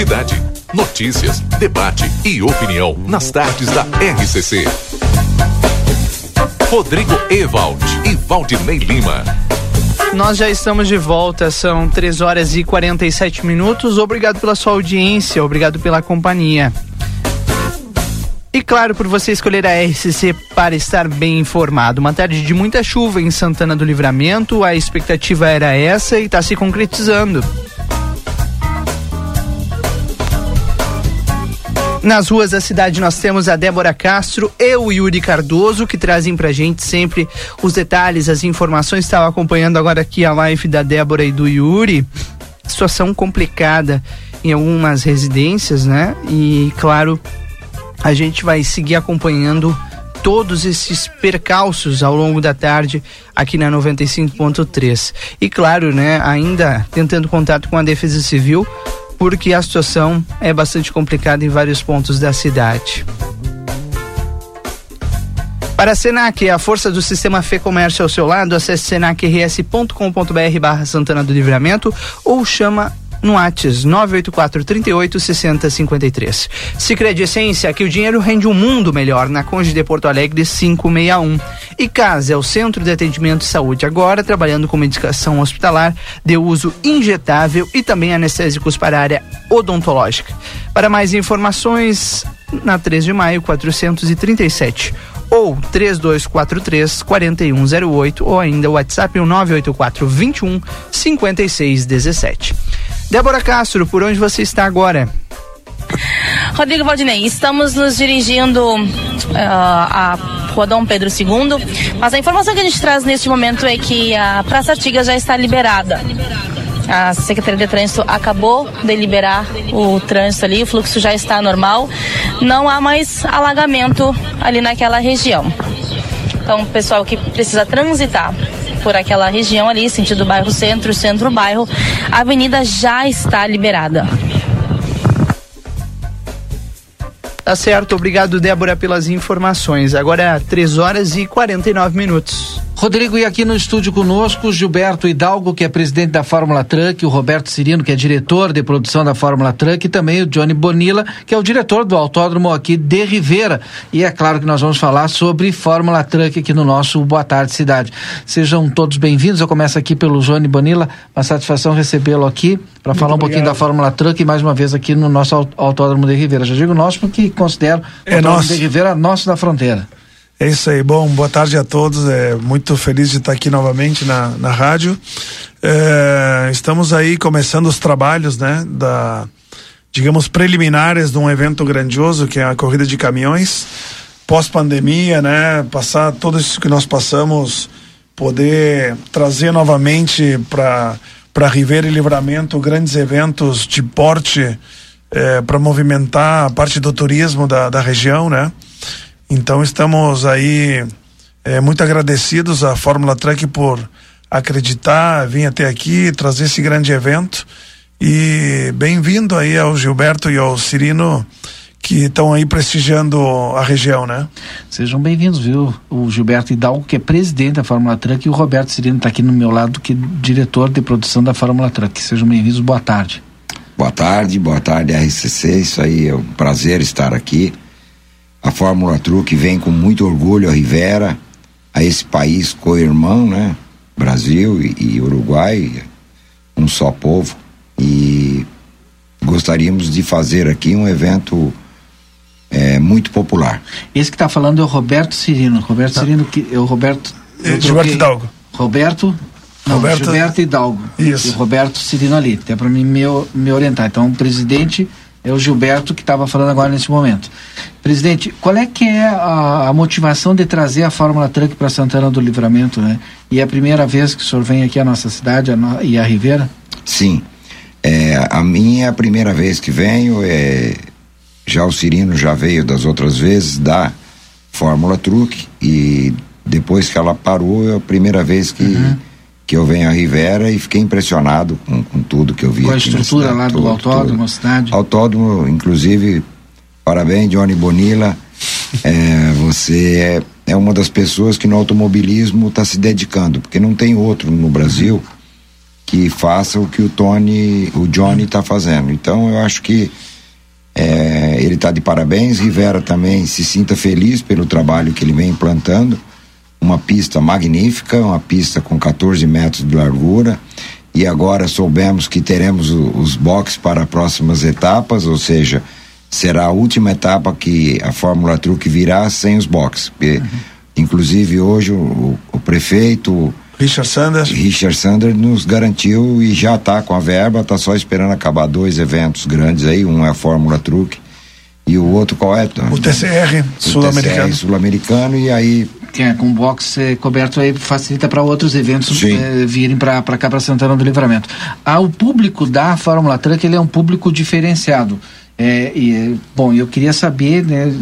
Cidade. Notícias, debate e opinião nas tardes da RCC. Rodrigo Ewald e Valdinei Lima. Nós já estamos de volta, são 3 horas e 47 minutos. Obrigado pela sua audiência, obrigado pela companhia. E claro, por você escolher a RCC para estar bem informado. Uma tarde de muita chuva em Santana do Livramento, a expectativa era essa e está se concretizando. Nas ruas da cidade nós temos a Débora Castro e o Yuri Cardoso que trazem pra gente sempre os detalhes, as informações. Estava acompanhando agora aqui a live da Débora e do Yuri. Situação complicada em algumas residências, né? E claro, a gente vai seguir acompanhando todos esses percalços ao longo da tarde aqui na 95.3. E claro, né, ainda tentando contato com a Defesa Civil porque a situação é bastante complicada em vários pontos da cidade. Para a Senac, a força do sistema Fê Comércio ao seu lado, acesse senacrs.com.br barra Santana do Livramento ou chama no Whats 984 38 60 53. Sicredi Essência, que o dinheiro rende um mundo melhor na Conde de Porto Alegre 561. E Casa é o Centro de Atendimento de Saúde agora trabalhando com medicação hospitalar de uso injetável e também anestésicos para a área odontológica. Para mais informações, na 3 de maio 437 ou 3243 4108 ou ainda o WhatsApp o 984 21 5617. Débora Castro, por onde você está agora? Rodrigo Valdinei, estamos nos dirigindo uh, a Rua Dom Pedro II, mas a informação que a gente traz neste momento é que a Praça Artigas já está liberada. A Secretaria de Trânsito acabou de liberar o trânsito ali, o fluxo já está normal, não há mais alagamento ali naquela região. Então, pessoal que precisa transitar por aquela região ali, sentido bairro centro, centro-bairro, a avenida já está liberada. Tá certo, obrigado Débora pelas informações. Agora 3 horas e 49 minutos. Rodrigo, e aqui no estúdio conosco, Gilberto Hidalgo, que é presidente da Fórmula Truck, o Roberto Cirino, que é diretor de produção da Fórmula Truck, e também o Johnny Bonilla, que é o diretor do autódromo aqui de Rivera. E é claro que nós vamos falar sobre Fórmula Truck aqui no nosso Boa Tarde Cidade. Sejam todos bem-vindos. Eu começo aqui pelo Johnny Bonilla. Uma satisfação recebê-lo aqui para falar um obrigado. pouquinho da Fórmula Truck e mais uma vez aqui no nosso autódromo de Rivera. Já digo nosso porque considero o É autódromo nosso. de Rivera nosso da fronteira. É isso aí. Bom, boa tarde a todos. É muito feliz de estar aqui novamente na, na rádio. É, estamos aí começando os trabalhos, né, da, digamos, preliminares de um evento grandioso que é a corrida de caminhões. Pós-pandemia, né, passar tudo isso que nós passamos, poder trazer novamente para para Ribeira e Livramento grandes eventos de porte para movimentar a parte do turismo da, da região, né? Então estamos aí é, muito agradecidos à Fórmula Truck por acreditar, vir até aqui, trazer esse grande evento. E bem-vindo aí ao Gilberto e ao Cirino que estão aí prestigiando a região, né? Sejam bem-vindos, viu? O Gilberto Hidalgo, que é presidente da Fórmula Truck, e o Roberto Cirino está aqui no meu lado, que é diretor de produção da Fórmula Truck. Sejam bem-vindos, boa tarde. Boa tarde, boa tarde RCC, isso aí é um prazer estar aqui. A Fórmula Truck vem com muito orgulho a Rivera, a esse país co-irmão, né? Brasil e, e Uruguai, um só povo. E gostaríamos de fazer aqui um evento é, muito popular. Esse que está falando é o Roberto Cirino. Roberto Cirino, que é o Roberto. Gilberto Hidalgo. Roberto. Não, Roberto- Gilberto Hidalgo. Isso. E o Roberto Cirino ali, até para mim me, me orientar. Então, o presidente é o Gilberto que estava falando agora nesse momento. Presidente, qual é que é a, a motivação de trazer a Fórmula Truck para Santana do Livramento, né? E é a primeira vez que o senhor vem aqui à nossa cidade a no- e a Ribeira? Sim, é, a minha é a primeira vez que venho, é, já o Cirino já veio das outras vezes da Fórmula Truck e depois que ela parou é a primeira vez que, Uhum. Que eu venho a Rivera e fiquei impressionado com, com tudo que eu vi Com a estrutura cidade, lá do tudo, autódromo, tudo. a cidade? Autódromo, inclusive, parabéns, Johnny Bonilla. É, você é, é uma das pessoas que no automobilismo está se dedicando, porque não tem outro no Brasil que faça o que o Tony, o Johnny está fazendo. Então eu acho que é, ele está de parabéns. Rivera também se sinta feliz pelo trabalho que ele vem implantando. Uma pista magnífica, uma pista com 14 metros de largura. E agora soubemos que teremos os boxes para próximas etapas, ou seja, será a última etapa que a Fórmula Truck virá sem os boxes. Porque, Inclusive hoje o, o prefeito Richard Sanders. Richard Sanders nos garantiu e já está com a verba, está só esperando acabar dois eventos grandes aí, um é a Fórmula Truck e o outro qual é? O TCR sul-americano. TCR sul-americano e aí Que é com box eh, coberto aí facilita para outros eventos eh, virem para cá para Santana do Livramento. Ah, o público da Fórmula Truck ele é um público diferenciado. É, e, eh, bom, eu queria saber, né,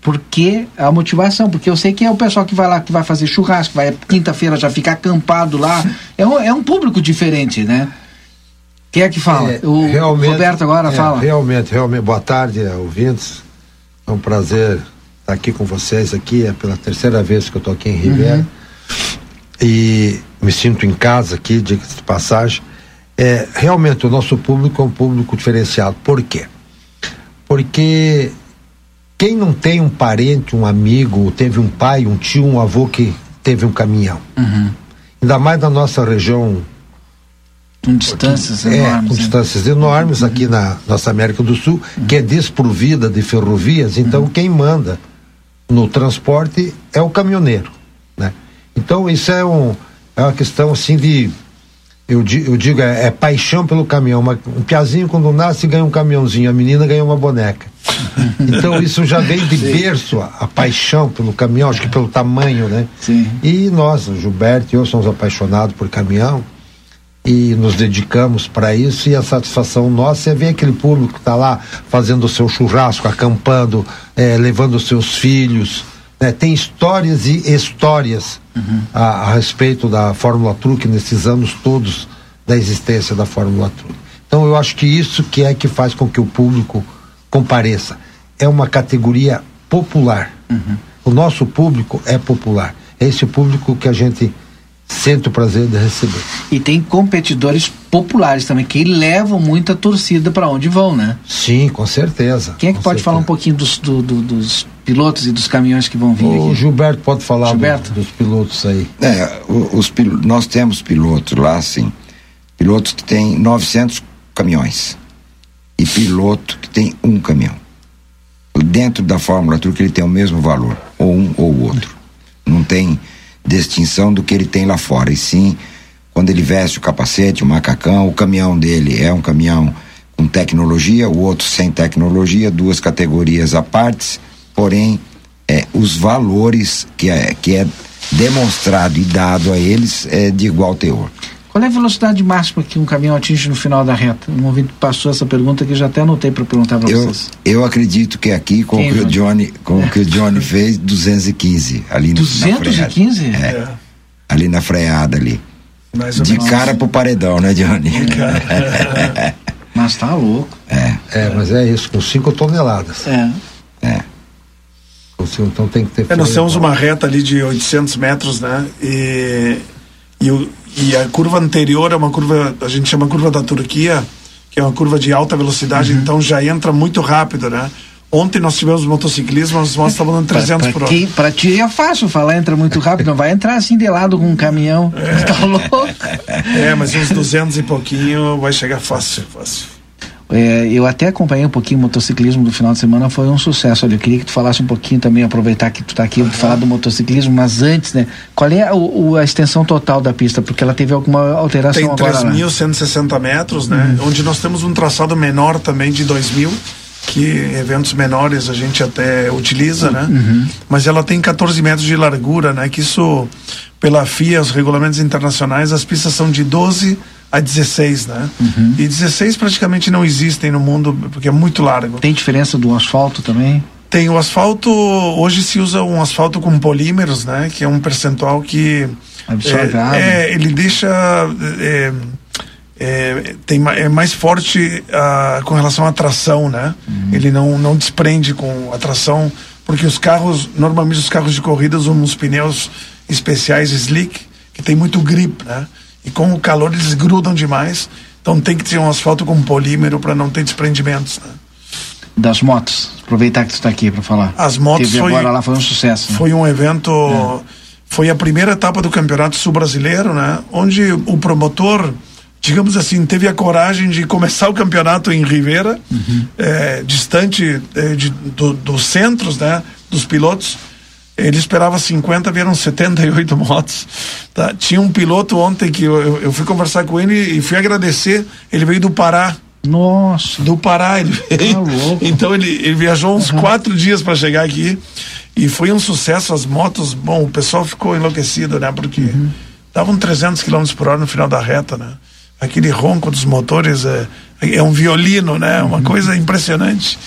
por que a motivação? Porque eu sei que é o pessoal que vai lá, que vai fazer churrasco, vai quinta-feira já ficar acampado lá. É um, é um público diferente, né? Quem é que fala? É, o Roberto agora é, fala. Realmente, realmente. Boa tarde, ouvintes. É um prazer estar aqui com vocês aqui. É pela terceira vez que eu estou aqui em Ribeira. Uhum. E me sinto em casa aqui, diga-se de passagem. É, realmente o nosso público é um público diferenciado. Por quê? Porque quem não tem um parente, um amigo, teve um pai, um tio, um avô que teve um caminhão, ainda mais na nossa região com distâncias é, enormes. com né? distâncias enormes aqui na nossa América do Sul, que é desprovida de ferrovias, então quem manda no transporte é o caminhoneiro, né? Então isso é um é uma questão assim de eu, eu digo é, é paixão pelo caminhão, Uma- um piazinho quando nasce ganha um caminhãozinho, a menina ganha uma boneca. Então isso já vem de berço a, a paixão pelo caminhão, acho que pelo tamanho, né? E nós, o Gilberto e eu somos apaixonados por caminhão e nos dedicamos para isso e a satisfação nossa é ver aquele público que está lá fazendo o seu churrasco, acampando, eh, levando os seus filhos. né? Tem histórias e histórias a, a respeito da Fórmula Truque nesses anos todos da existência da Fórmula Truque. Então eu acho que isso que é que faz com que o público compareça. É uma categoria popular. O nosso público é popular. É esse público que a gente sente o prazer de receber. E tem competidores populares também, que levam muita torcida para onde vão, né? Sim, com certeza. Quem é que pode falar um pouquinho dos, do- do- dos pilotos e dos caminhões que vão vir O aqui? Gilberto pode falar do- Gilberto? dos pilotos aí. É, os, pil- nós temos pilotos lá, sim. Pilotos que têm 900 caminhões. E piloto que tem um caminhão. Dentro da Fórmula Truque ele tem o mesmo valor, ou um ou o outro. Não tem distinção do que ele tem lá fora. E sim, quando ele veste o capacete, o macacão, o caminhão dele é um caminhão com tecnologia, o outro sem tecnologia, duas categorias à parte, porém, é, os valores que é, que é demonstrado e dado a eles é de igual teor. Qual é a velocidade máxima que um caminhão atinge no final da reta? Um ouvinte passou essa pergunta que eu já até anotei para perguntar para Eu, vocês. eu acredito que aqui, com Quem, o que o Johnny? Com o que o Johnny fez, 215 ali no, na freada. 215? É, ali na freada ali. Mais ou De menos. cara pro paredão, né, Johnny? Mas tá louco. É. É, mas é isso, com 5 toneladas. É. É. Cinco, Então tem que ter É, nós temos uma reta ali de 800 metros, né? E, e, o- e a curva anterior é uma curva, a gente chama curva da Turquia, que é uma curva de alta velocidade, Uhum. então já entra muito rápido, né? Ontem nós tivemos motociclismo, motos estavam dando 300 pra, por pra, hora. quem, pra ti é fácil falar, entra muito rápido, não vai entrar assim de lado com um caminhão. Tá louco? É, mas uns 200 e pouquinho vai chegar fácil, fácil. É, eu até acompanhei um pouquinho o motociclismo do final de semana, foi um sucesso. Olha, eu queria que tu falasse um pouquinho também, aproveitar que tu tá aqui, falar do motociclismo, mas antes, né? Qual é o, o- a extensão total da pista? Porque ela teve alguma alteração Tem agora lá. 3.160 metros, né? Uhum. Onde nós temos um traçado menor também de 2.000, que eventos menores a gente até utiliza, né? Uhum. Mas ela tem 14 metros de largura, né? Que isso, pela FIA, os regulamentos internacionais, as pistas são de 12 a 16, né? Uhum. E 16 praticamente não existem no mundo, porque é muito largo. Tem diferença do asfalto também? Tem o asfalto, hoje se usa um asfalto com polímeros, né? Que é um percentual que Absorve é, água. é, ele deixa é, é, tem, é mais forte ah, com relação à tração, né? Uhum. Ele não, não desprende com a tração, porque os carros, normalmente os carros de corrida usam uns pneus especiais slick, que tem muito grip, né? E com o calor eles grudam demais, então tem que ter um asfalto com polímero para não ter desprendimentos, né? Das motos. Aproveitar que tu tá aqui para falar. As motos Teve foi- agora lá, foi um sucesso. né? Foi um evento. Foi a primeira etapa do Campeonato Sul Brasileiro, né? Onde o promotor, digamos assim, teve a coragem de começar o campeonato em Ribeira, eh, distante eh, de, do- dos centros, né? Dos pilotos. Ele esperava 50, vieram 78 motos. Tá? Tinha um piloto ontem que eu, eu- fui conversar com ele e fui agradecer. Ele veio do Pará. Nossa. Do Pará ele veio. então ele, ele viajou uns quatro dias para chegar aqui e foi um sucesso. As motos, bom, o pessoal ficou enlouquecido, né? Porque davam 300 km por hora no final da reta, né? Aquele ronco dos motores é, é um violino, né? Uma coisa impressionante.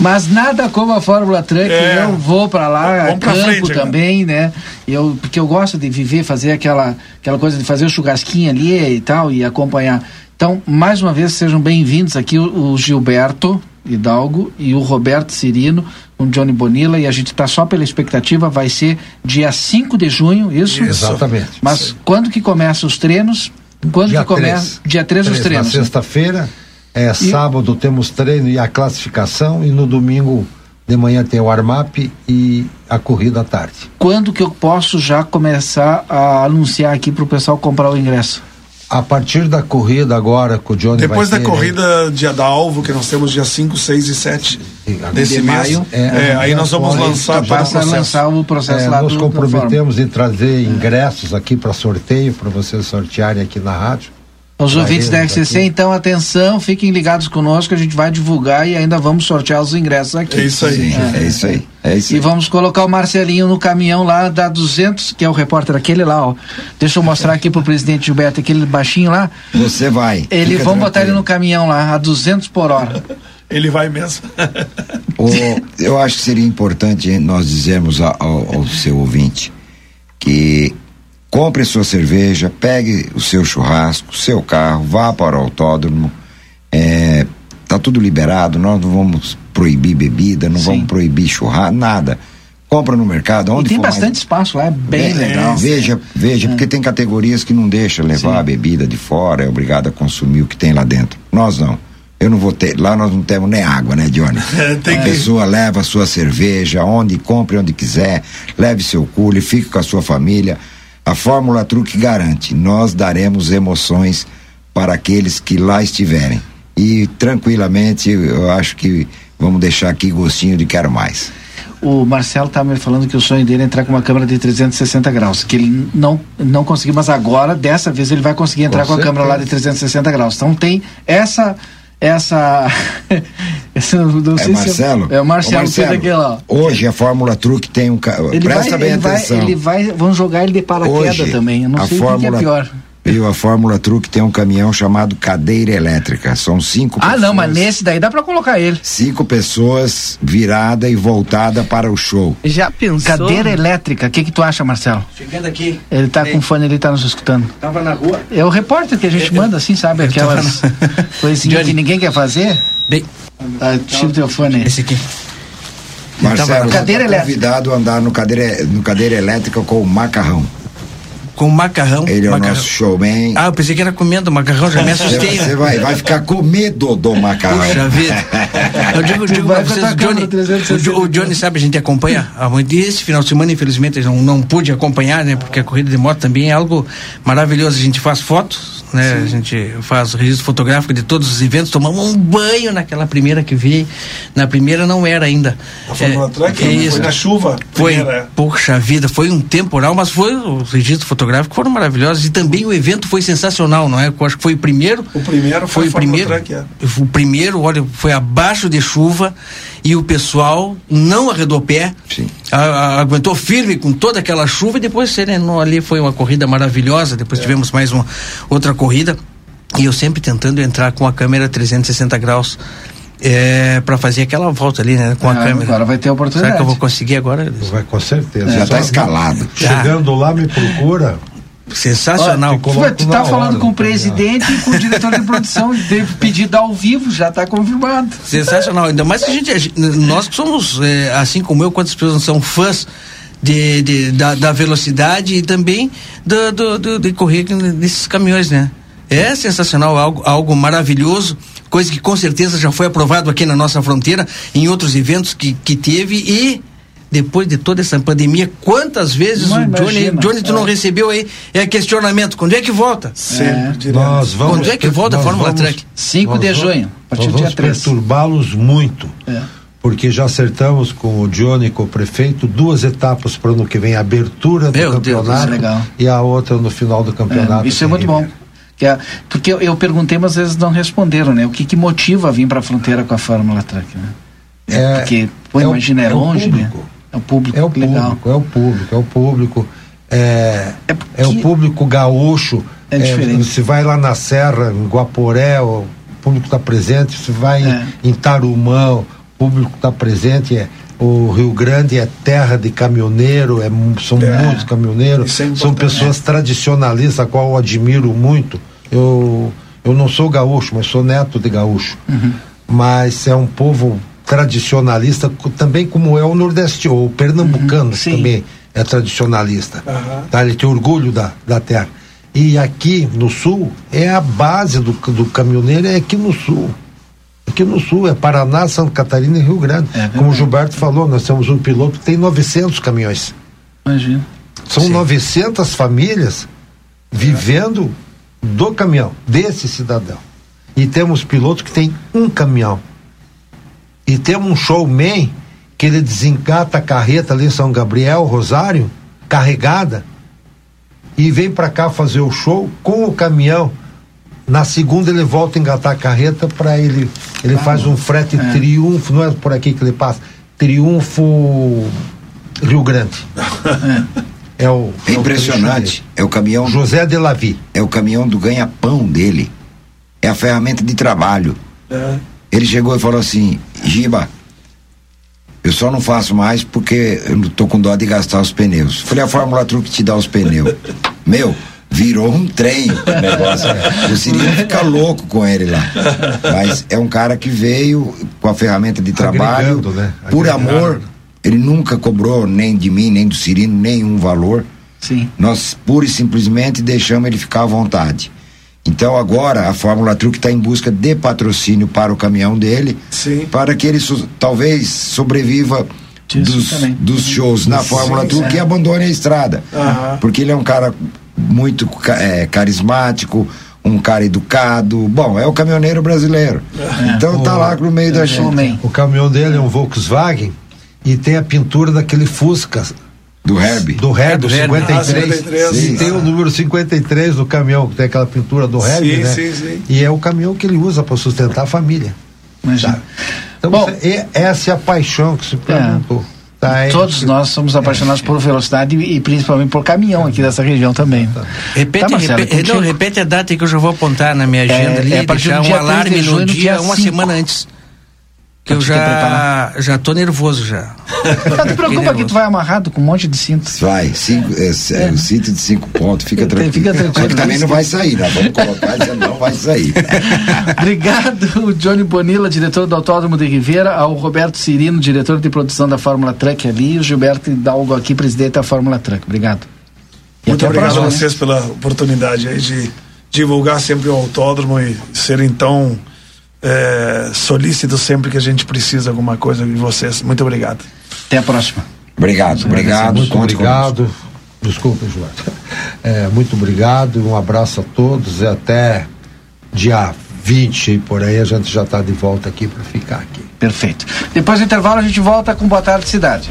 Mas nada como a Fórmula Truck, É. eu vou para lá, Vamos pra campo frente, né? também, né? Eu, porque eu gosto de viver, fazer aquela, aquela coisa de fazer o churrasquinho ali e tal, e acompanhar. Então, mais uma vez, sejam bem-vindos aqui o, o Gilberto Hidalgo e o Roberto Cirino, com o Johnny Bonilla, e a gente está só pela expectativa, vai ser dia 5 de junho, isso? Exatamente. Mas quando que começam os treinos? Quando que começa? Dia 3 os treinos, Na né? É, sábado temos treino e a classificação, e no domingo de manhã tem o armap e a corrida à tarde. Quando que eu posso já começar a anunciar aqui pro pessoal comprar o ingresso? A partir da corrida agora, com o Johnny Depois da vai ter, né? corrida dia da Alvo, que nós temos dia 5, 6 e 7 desse de mês. maio, é, aí nós vamos lançar todo o processo. É, Nos comprometemos em trazer ingressos aqui para sorteio, para vocês sortearem aqui na rádio. Os Pra ouvintes da eles RCC, aqui. então, atenção, fiquem ligados conosco, a gente vai divulgar e ainda vamos sortear os ingressos aqui. É isso aí. É isso aí. É isso E vamos colocar o Marcelinho no caminhão lá da 200, que é o repórter aquele lá, ó. Deixa eu mostrar aqui pro presidente Gilberto, aquele baixinho lá. Você vai. Ele, vamos botar ele no caminhão lá, a 200 por hora. Ele vai mesmo. O- eu acho que seria importante nós dizermos ao, ao seu ouvinte que compre sua cerveja, pegue o seu churrasco, seu carro, vá para o autódromo. É, tá tudo liberado, nós não vamos proibir bebida, não vamos proibir churrasco, nada. Compra no mercado, E onde tem for mais- bastante espaço lá, é bem é, legal. Veja, veja, porque tem categorias que não deixa levar a bebida de fora, é obrigado a consumir o que tem lá dentro. Nós não. Eu não vou ter, lá nós não temos nem água, né, Johnny? É, a que- pessoa leva a sua cerveja, onde compre, onde quiser, leve seu cooler, fique com a sua família. A Fórmula Truque garante, nós daremos emoções para aqueles que lá estiverem. E tranquilamente, eu acho que vamos deixar aqui gostinho de quero mais. O Marcelo tá me falando que o sonho dele é entrar com uma câmera de 360 graus, que ele não, não conseguiu, mas agora, dessa vez, ele vai conseguir entrar com, Com a câmera lá de certeza. 360 graus. Então tem essa. Essa. essa não É sei se Marcelo? é o Marcelo, Ô, que ó. Hoje a Fórmula Truque tem um. ca- Ele Presta vai, bem ele vai, atenção. ele vai, vão jogar ele de paraquedas Hoje, também. Eu não a sei o que Fórmula, é pior. Viu, a Fórmula Truque tem um caminhão chamado cadeira elétrica. São cinco Ah, pessoas. não, mas nesse daí dá pra colocar ele. Cinco pessoas virada e voltada para o show. Já pensou? Cadeira elétrica, o que que tu acha, Marcelo? Chegando aqui. Ele tá com fone, ele tá nos escutando. Tava na rua. É o repórter que a gente manda assim, sabe? Aquelas coisinhas que ninguém quer fazer. Bem. Ah, tira o teu fone aí. Esse aqui. Marcelo, Cadeira você tá convidado a andar no cadeira, no cadeira elétrica com o macarrão. Com macarrão. Ele é o nosso showman. Ah, eu pensei que era comendo macarrão, já me assustei. Você vai, vai ficar com medo do macarrão. Puxa vida. Eu digo, digo vai pra a vocês, o Johnny, o, o Johnny sabe, a gente acompanha há muito. E esse final de semana, infelizmente, eu não, não pude acompanhar, né? Porque a corrida de moto também é algo maravilhoso. A gente faz fotos, né? A gente faz registro fotográfico de todos os eventos, tomamos um banho naquela primeira que vi. Na primeira não era ainda. A Fórmula Truck é foi na chuva. Foi, primeira, é. poxa vida, foi um temporal, mas foi, os registros fotográficos foram maravilhosos e também o evento foi sensacional, não é? Eu acho que foi o primeiro. O primeiro foi foi o primeiro. Truck, é. O primeiro, olha, foi abaixo de chuva e o pessoal não arredou pé, a- a- aguentou firme com toda aquela chuva e depois serenou ali, foi uma corrida maravilhosa, depois tivemos mais uma outra corrida e eu sempre tentando entrar com a câmera 360 graus é, para fazer aquela volta ali, né? Com a Ah, câmera. agora vai ter a oportunidade. Será que eu vou conseguir agora? Vai com certeza. Já tá Só- escalado. Chegando lá, me procura. Sensacional. Ó, tu tá falando com o presidente e com o diretor de produção, teve pedido ao vivo, já tá confirmado. Sensacional, ainda mais que a gente, a gente- nós que somos, é, assim como eu, quantas pessoas são fãs de, de- da, da velocidade e também do, do, do- de correr nesses caminhões, né? É sensacional, algo, algo maravilhoso, coisa que com certeza já foi aprovado aqui na nossa fronteira, em outros eventos que, que teve e depois de toda essa pandemia, quantas vezes Não, o Johnny, imagina, Johnny, tu é. não recebeu aí é questionamento, quando é que volta? Sempre, direto. Nós vamos, Quando é que volta a Fórmula vamos- Truck? 5 de junho, vamos- a partir do dia vamos 3. perturbá-los muito. É. Porque já acertamos com o Johnny, com o prefeito, duas etapas para o ano que vem, a abertura do Meu Deus, campeonato é legal. e a outra no final do campeonato. É, isso é muito bom. É- porque eu, eu perguntei, mas às vezes não responderam, né? O que, que motiva a vir para a fronteira com a Fórmula Truck, né? É, porque, pô, é o- imagina, é, é o longe, né? É o público, É o legal. público, é o público, é o público. É, é, o público gaúcho. É diferente. Você vai lá na Serra, em Guaporé, o público está presente. Você vai É. em, em Tarumã, o público está presente. É, o Rio Grande é terra de caminhoneiro, é, são É. muitos caminhoneiros. É são pessoas tradicionalistas, a qual eu admiro muito. Eu, eu não sou gaúcho, mas sou neto de gaúcho. Mas é um povo tradicionalista, também como é o nordeste, ou o pernambucano que também é tradicionalista. Aham. Tá? Ele tem orgulho da, da terra. E aqui no sul, é a base do, do caminhoneiro, é aqui no sul. Aqui no sul, é Paraná, Santa Catarina e Rio Grande. Como o Gilberto falou, nós temos um piloto que tem 900 caminhões. Imagina. São 900 famílias vivendo do caminhão, desse cidadão. E temos pilotos que tem um caminhão. E temos um showman que ele desencata a carreta ali em São Gabriel, Rosário, carregada, e vem para cá fazer o show com o caminhão. Na segunda ele volta a engatar a carreta para ele. Ele faz um frete É. triunfo, não é por aqui que ele passa. Triunfo Rio Grande. É o. É impressionante. É o caminhão. José de Lavi. É o caminhão do ganha-pão dele. É a ferramenta de trabalho. Ele chegou e falou assim: Giba, eu só não faço mais porque eu não tô com dó de gastar os pneus. Falei: a Fórmula Truck te dá os pneus. Meu, virou um trem o negócio. O Cirilo fica louco com ele lá. Mas é um cara que veio com a ferramenta de trabalho, né? por amor. Ele nunca cobrou nem de mim, nem do Cirino, nenhum valor. Sim. Nós pura e simplesmente deixamos ele ficar à vontade. Então agora a Fórmula Truck está em busca de patrocínio para o caminhão dele, para que ele so- talvez sobreviva dos, dos shows na Sim, Fórmula Truck é. e abandone a estrada. Porque ele é um cara muito é, carismático, um cara educado. Bom, é o caminhoneiro brasileiro. Então tá lá no meio da gente. O caminhão dele é um Volkswagen e tem a pintura daquele Fusca. Do Herb. Do Herb, do do Herb. 53. Ah, 53. E tem o número 53 do caminhão, que tem aquela pintura do Herb, Sim, né? sim, sim. E é o caminhão que ele usa para sustentar a família. Imagina. Tá? Então, você- e- essa é a paixão que se perguntou. Tá, é Todos isso. nós somos apaixonados por velocidade e, e principalmente por caminhão aqui dessa região também. Repete, Tá, Marcelo, repete, contigo. não, repete a data que eu já vou apontar na minha agenda É- ali, é a partir deixar do um dia 30 alarme no dia, dia uma 5. semana antes. Que eu já, preparar. já tô nervoso já. Não te preocupa que tu vai amarrado com um monte de cinto. Vai, cinco, é, é, o cinto de cinco pontos, fica tranquilo. Fica tranquilo. Só que também não vai sair, nós vamos colocar e não vai sair. Obrigado, o Johnny Bonilla, diretor do Autódromo de Rivera, ao Roberto Cirino, diretor de produção da Fórmula Truck ali, e o Gilberto Hidalgo aqui, presidente da Fórmula Truck. Obrigado. E Muito obrigado a né? vocês pela oportunidade aí de divulgar sempre o autódromo e serem tão é, solícitos sempre que a gente precisa de alguma coisa de vocês. Muito obrigado. Até a próxima. Obrigado, obrigado. Muito obrigado. Desculpa, Gilberto. É, muito obrigado, um abraço a todos e até dia 20 e por aí a gente já está de volta aqui para ficar aqui. Perfeito. Depois do intervalo a gente volta com Boa Tarde Cidade.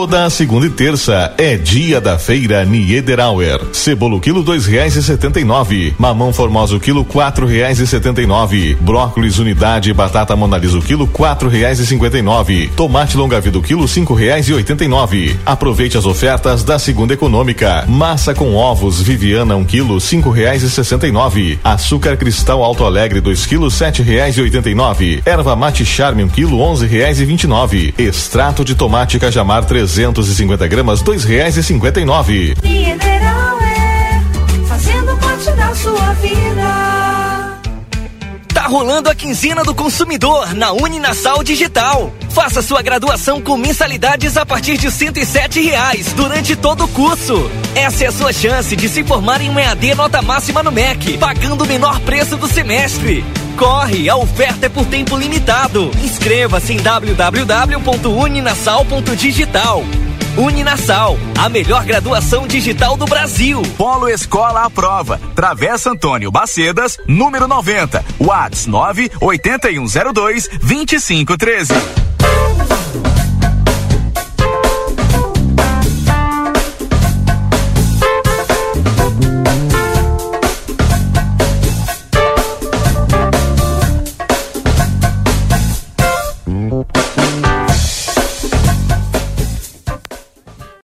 Toda a segunda e terça é dia da feira Niederauer. Cebola quilo dois reais e setenta e nove. Mamão formoso quilo quatro reais e setenta e nove. Brócolis unidade batata monalisa o quilo quatro reais e cinquenta e nove. Tomate longa vida o quilo cinco reais e oitenta e nove. Aproveite as ofertas da segunda econômica. Massa com ovos Viviana um quilo cinco reais e sessenta e nove. Açúcar cristal Alto Alegre dois quilos sete reais e oitenta e nove. Erva mate charme um quilo onze reais e vinte e nove. Extrato de tomate cajamar 350 gramas, dois reais e cinquenta e nove. Mineral é fazendo parte da sua vida. Tá rolando a quinzena do consumidor na Uninasal Digital. Faça sua graduação com mensalidades a partir de 107 reais durante todo o curso. Essa é a sua chance de se formar em um EAD nota máxima no MEC, pagando o menor preço do semestre. Corre, a oferta é por tempo limitado. Inscreva-se em www.uninasal.digital. Uninasal, a melhor graduação digital do Brasil. Polo Escola à Prova. Travessa Antônio Bacedas, número 90. Whats 9 8102 2513.